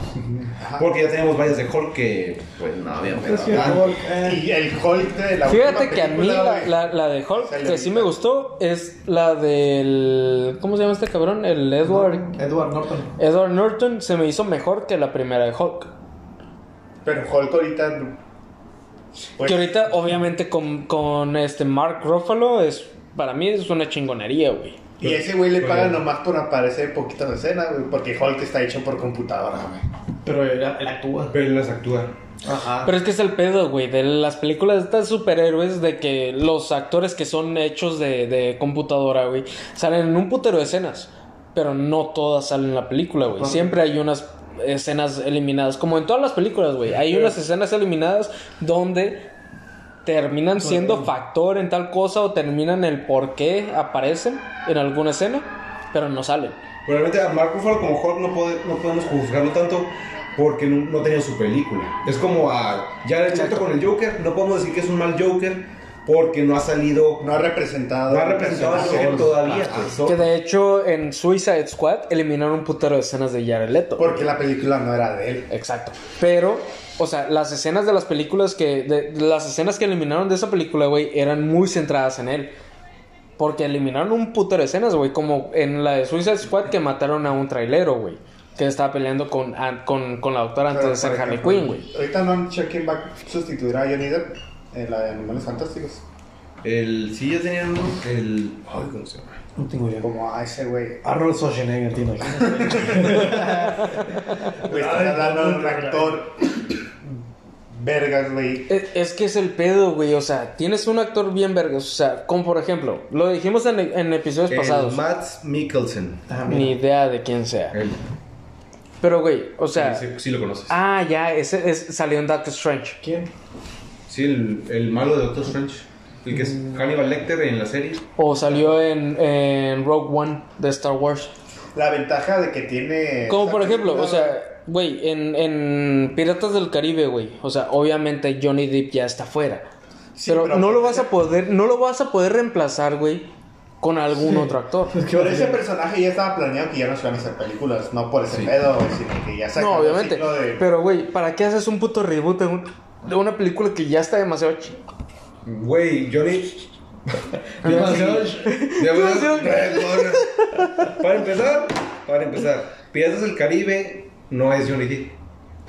Porque ya tenemos varias de Hulk que, pues, no. Hulk, eh, Y el Hulk de la Fíjate que a mí la, la, la de Hulk, que sí me gustó, es la del. ¿Cómo se llama este cabrón? El Edward. Edward Norton. Edward Norton se me hizo mejor que la primera de Hulk. Pero Hulk ahorita. pues, que ahorita, obviamente, con, con este Mark Ruffalo, es, para mí es una chingonería, güey. Y ese güey le Pero- pagan nomás por aparecer poquito en escena, güey. Porque Hulk está hecho por computadora, güey. Pero él, él actúa. Pero él las actúa. Ajá. Pero es que es el pedo, güey, de las películas de estas superhéroes, de que los actores que son hechos de, de computadora, güey, salen en un putero de escenas. Pero no todas salen en la película, güey. Siempre hay unas escenas eliminadas, como en todas las películas, güey. Hay unas escenas eliminadas donde terminan siendo factor en tal cosa o terminan el por qué aparecen en alguna escena, pero no salen. Realmente a Mark Ruffalo como Hulk no, pode- no podemos juzgarlo tanto porque no, no tenía su película. Es como a Jared Leto con el Joker. No podemos decir que es un mal Joker porque no ha salido, No ha representado. no ha representado. Joker todavía. Que de hecho en Suicide Squad eliminaron un putero de escenas de Jared Leto. Porque la película no era de él. Exacto. Pero, o sea, las escenas de las películas que. De, de las escenas que eliminaron de esa película, güey, eran muy centradas en él. Porque eliminaron un putero de escenas, güey. Como en la de Suicide Squad que mataron a un trailero, güey. Que estaba peleando con, con, con la doctora antes de ser Harley Quinn, güey. Ahorita no quién va a sustituir a Johnny Depp en la de Animales Fantásticos. El, sí, ya tenían uno, el... Ay, ¿cómo se llama? No tengo idea. Como a ese güey. Arnold Schwarzenegger, tío. Güey, están hablando de un actor. Vergas, güey. Es, es que es el pedo, güey. O sea, tienes un actor bien vergas. O sea, como por ejemplo, lo dijimos en, en episodios El pasados. Matt Mikkelsen. Ah, Ni idea de quién sea. Él. Pero, güey, o sea. sí, sí lo conoces. Ah, ya, ese es, salió en Doctor Strange. ¿Quién? Sí, el, el malo de Doctor Strange. El que es Hannibal Lecter en la serie. O salió en, en Rogue One de Star Wars. La ventaja de que tiene. Como por ejemplo, película, o sea, güey, en, en Piratas del Caribe, güey. O sea, obviamente Johnny Depp ya está fuera. Sí, pero, pero- no lo vas a poder, no lo vas a poder reemplazar, güey, con algún otro actor. Por ese personaje ya estaba planeado que ya no se van a hacer películas, no por ese Sí. pedo, güey, sino que ya se No, obviamente. de- Pero, güey, ¿para qué haces un puto reboot de, un- de una película que ya está demasiado ch... Güey, Johnny... Demasiado- Demasiado- Para empezar, para empezar, Piratas del Caribe no es Johnny Depp.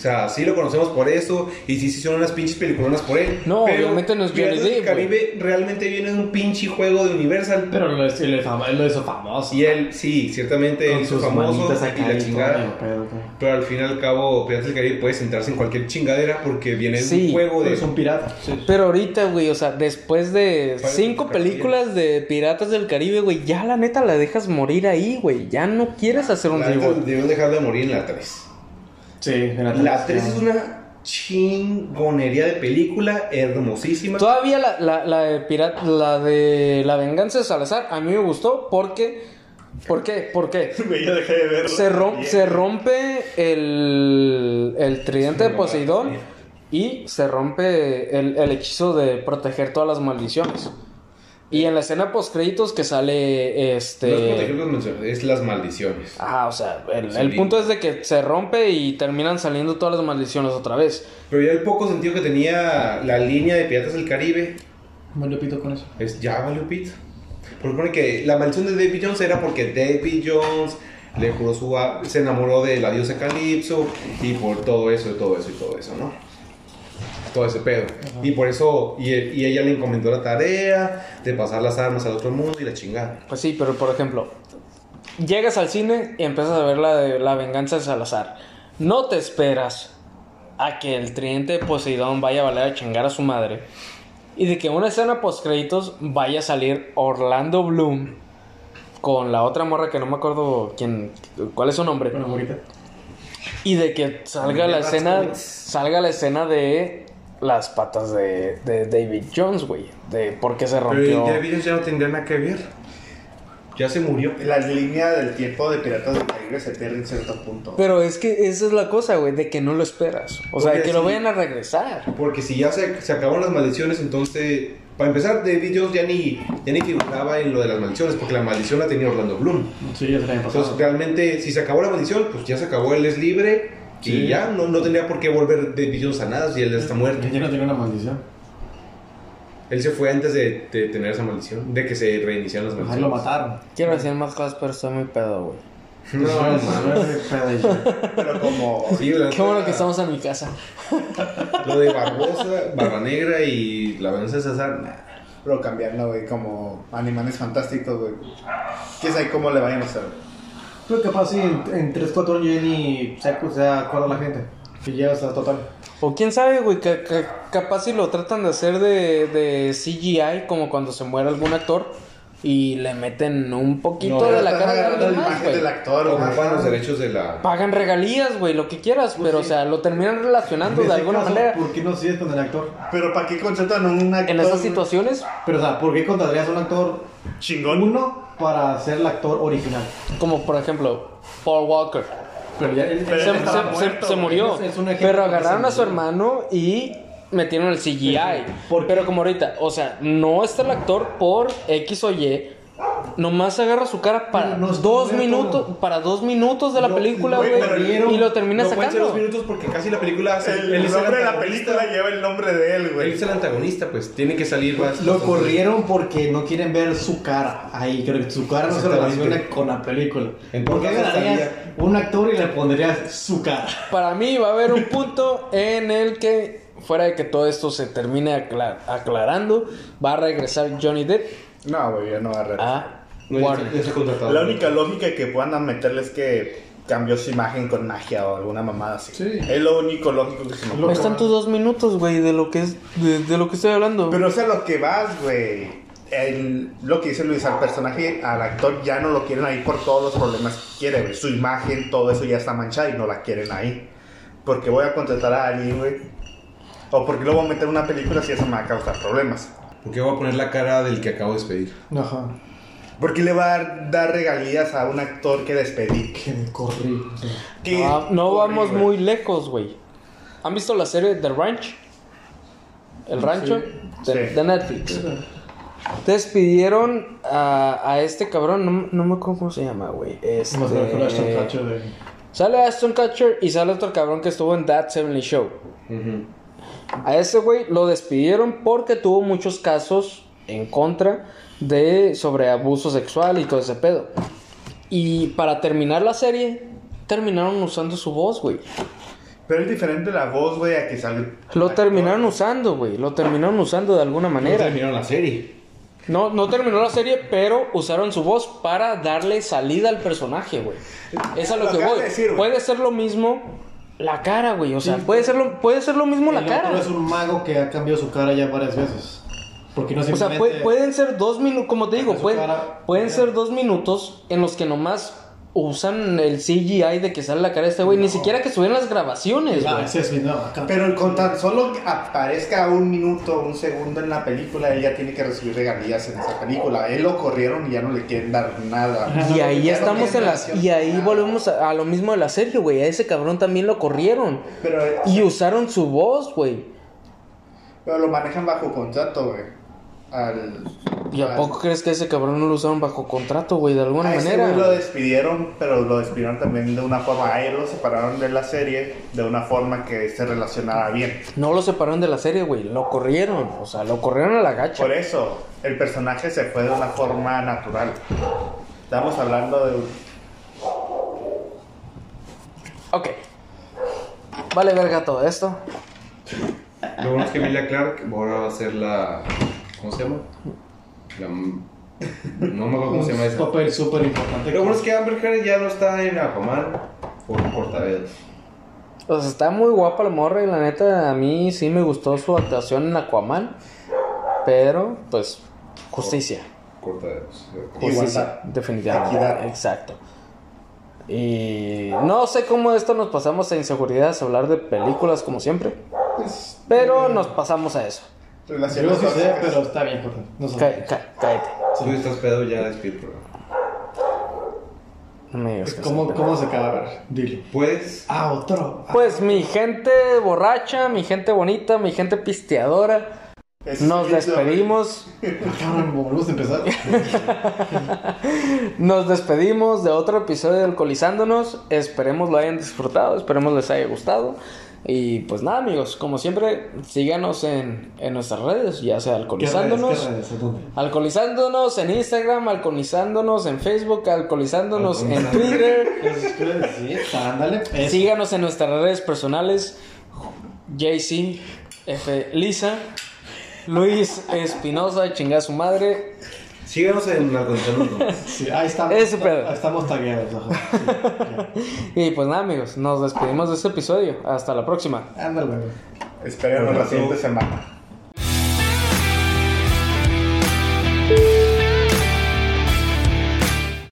O sea, sí lo conocemos por eso y sí, sí son unas pinches peliculonas por él. No, pero obviamente no es Johnny Piratas del Depp, Caribe realmente viene de un pinche juego de Universal. Pero lo, es- lo, fama- lo hizo famoso. Y él, sí, ciertamente Con hizo sus famoso y la chingada. todo, pero, pero- Pero al fin y al cabo, Piratas del Caribe puede centrarse en cualquier chingadera porque viene de Sí, un juego de. Pero es un pirata. Sí. Pero ahorita, güey, o sea, después de cinco películas de Piratas del Caribe, güey, ya la neta la dejas morir ahí, güey. Ya no quieres hacer un reboot. Debieron dejar de morir en la 3. Sí, en la La 3 televisión. es una chingonería de película, hermosísima. Todavía la, la, la de Pirat, la de La Venganza de Salazar, a mí me gustó porque. ¿Por qué? ¿Por qué? Güey, yo dejé de verlo. Se, rom- se rompe el, el tridente de Poseidón y se rompe el, el hechizo de proteger todas las maldiciones. Y en la escena post créditos que sale este. No es proteger menciones, es las maldiciones. Ajá, o sea, el, Sí. el punto es de que se rompe y terminan saliendo todas las maldiciones otra vez. Pero ya el poco sentido que tenía la línea de Piratas del Caribe Bueno, pito con eso. es ya valió pito. Porque que la maldición de David Jones era porque David Jones le juró su se enamoró de la diosa Calipso y por todo eso, y todo eso y todo eso, ¿no? Todo ese pedo. Y por eso, y, y ella le encomendó la tarea de pasar las armas al otro mundo y la chingada. Pues sí, pero por ejemplo, llegas al cine y empiezas a ver la de la venganza de Salazar. No te esperas a que el tridente de Poseidón vaya a valer a chingar a su madre. Y de que en una escena post créditos vaya a salir Orlando Bloom con la otra morra que no me acuerdo quién, cuál es su nombre. Bueno. Y de que salga la escena, salga la escena de las patas de, de David Jones, güey. De por qué se Pero rompió. ya Videos ya no tendría nada que ver. Ya se murió. La línea del tiempo de Piratas del Caribe se pierde en cierto punto. Pero es que esa es la cosa, güey, de que no lo esperas. O sea, de Porque que lo sí. vayan a regresar. Porque si ya se, se acabaron las maldiciones, entonces, para empezar, David Jones ya ni, ya ni figuraba en lo de las maldiciones, porque la maldición la tenía Orlando Bloom. Sí, ya se le había Entonces, pasado. realmente, si se acabó la maldición, pues ya se acabó, él es libre Sí. y ya no, no tendría por qué volver David Jones a nada si él está muerto. Ya no tiene una maldición. Él se fue antes de, de tener esa maldición, de que se reiniciaran las Ahí maldiciones. lo mataron. Quiero decir más cosas, pero estoy muy pedo, güey. No, ya. Pero como. Sí, Qué bueno que estamos en mi casa. Lo de Barbosa, Barba Negra y la venganza de César, nah. Pero cambiando, güey, como animales fantásticos, güey. ¿Quién sabe cómo le vayan a hacer? Creo que capaz sí, en, en 3, 4 años ya ni se, acu- se acuerda la gente. Que ya está total. O quién sabe, güey, que, que- capaz si lo tratan de hacer de, de CGI, como cuando se muere algún actor, y le meten un poquito No, de la cara de alguien la más, del actor, güey. Ocupan los derechos de la. Pagan regalías, güey, lo que quieras, pero, o sea, lo terminan relacionando de alguna caso, manera. ¿Por qué no sigues con el actor? Pero ¿para qué contratan a un actor En esas situaciones, Pero, o sea, ¿por qué contratarías a un actor chingón? uno para ser el actor original? como por ejemplo, Paul Walker. Pero ya él, Pero Se, él estaba se- se- muerto, se güey. murió, Es- pero agarraron a su hermano y metieron el CGI. Pero como ahorita, o sea, no está el actor por X o Y. Nomás agarra su cara para no está dos muerto. minutos, para dos minutos de la película, güey, y lo termina no ser dos sacando. minutos porque casi la película. se- El, él es el nombre de la película lleva el nombre de él, Él güey. es el antagonista, pues tiene que salir más. Lo corrieron porque no quieren ver su cara ahí. Creo que su cara no se relaciona con la película. En ¿Por qué agarrarías estaría- un actor y le pondrías su cara? Para mí va a haber un punto en el que, fuera de que todo esto se termine acla- aclarando, va a regresar Johnny Depp No, güey, ya no va a regresar. a No, ya Warner. está- ya está contratado. La única lógica que puedan meterle es que cambió su imagen con magia o alguna mamada así. Sí. Es lo único lógico que se me Lo- Ahí ocurre. están tus dos minutos, güey, de lo que es, de, de lo que estoy hablando. Pero o sea, lo que vas, güey. el- lo que dice Luis, al personaje, al actor ya no lo quieren ahí por todos los problemas que quiere, güey. Su imagen, todo eso ya está manchada y no la quieren ahí. Porque voy a contratar a alguien, güey. O porque lo voy a meter en una película si eso me va a causar problemas. Porque voy a poner la cara del que acabo de despedir. Ajá. Porque le va a dar, regalías a un actor que despedí. Que me corrí. o sea. Que- Ah, no vamos muy lejos, güey. ¿Han visto la serie The Ranch? El rancho Sí. de, Sí. de Netflix. Despidieron a, a este cabrón, no, no me acuerdo cómo se llama, güey. Este. Sale Aston Kutcher y sale otro cabrón que estuvo en That 70 Show. A ese güey lo despidieron porque tuvo muchos casos en contra de sobre abuso sexual y todo ese pedo. Y para terminar la serie, terminaron usando su voz, güey. Pero es diferente la voz, güey, a que salga. Lo terminaron usando, güey. Lo terminaron usando de alguna No manera. terminaron la serie. No, no terminó la serie, pero usaron su voz para darle salida al personaje, güey. Es a lo Lo que voy. de decir, puede ser lo mismo la cara, güey. O sea, Sí. puede ser lo, puede ser lo mismo la cara. es un mago que ha cambiado su cara ya varias veces. Porque no O sea, simplemente... pue- pueden ser dos minutos, como te digo, pueden, cara, pueden ser dos minutos en los que nomás usan el CGI de que sale la cara de este güey. Ni siquiera que subieran las grabaciones, Ah, güey. no, Pero con tan solo que aparezca un minuto, un segundo en la película, él ya tiene que recibir regalías en esa película. Él lo corrieron y ya no le quieren dar nada. Y ahí Ya no estamos quieren en las... Y ahí nada. volvemos a, a lo mismo de la serie, güey. A ese cabrón también lo corrieron. Pero, Y usaron su voz, güey. pero lo manejan bajo contrato, güey. Al, ¿Y a poco crees que ese cabrón no lo usaron bajo contrato, güey? De alguna a ese manera. güey lo despidieron, pero lo despidieron también de una forma. A él lo separaron de la serie de una forma que se relacionara bien. No lo separaron de la serie, güey. Lo corrieron. O sea, lo corrieron a la gacha. Por eso, el personaje se fue de una forma natural. Estamos hablando de. Ok. Vale, verga todo esto. Lo bueno es que Emilia Clark ahora va a ser la. ¿Cómo se llama? La. No me acuerdo cómo se llama un esa. papel súper importante. Lo bueno es que Amber Heard ya no está en Aquaman por portadedos. O sea, está muy guapa la morra y la neta a mí sí me gustó su actuación en Aquaman. Pero, pues, justicia. Cortadedos. Justicia, Igualdad. definitivamente. Equidad. Exacto. Y no sé cómo esto nos pasamos a inseguridades, a hablar de películas como siempre. Pues, Pero nos pasamos a eso. Yo relaciones sí sé, tóxicas. pero está bien, Jorge. No cállate. Tú estás pedo ya despide el programa. No me digas que ¿Cómo. ¿Cómo se acaba? A ver, dilo. Puedes. Ah, otro. Ah, Pues mi gente borracha, mi gente bonita, mi gente pisteadora, nos despedimos. cabrón, volvemos a empezar. Nos despedimos de otro episodio de Alcoholizándonos. Esperemos lo hayan disfrutado, esperemos les haya gustado. Y pues nada, amigos, como siempre, síganos en, en nuestras redes, ya sea ¿Qué redes? Alcoholizándonos. ¿Qué redes? ¿A ¿Dónde? Alcoholizándonos en Instagram, alcoholizándonos en Facebook, alcoholizándonos en. Twitter. ¿qué. Síganos en nuestras redes personales. JC, F. Lisa, Luis Espinosa, chingada su madre. Síganos en Alcoholizándonos. Sí, ahí estamos. Ese pedo. Ahí estamos tagueados. Sí, Y pues nada, amigos, nos despedimos de este episodio. Hasta la próxima. Ándale. Espérenos la siguiente semana.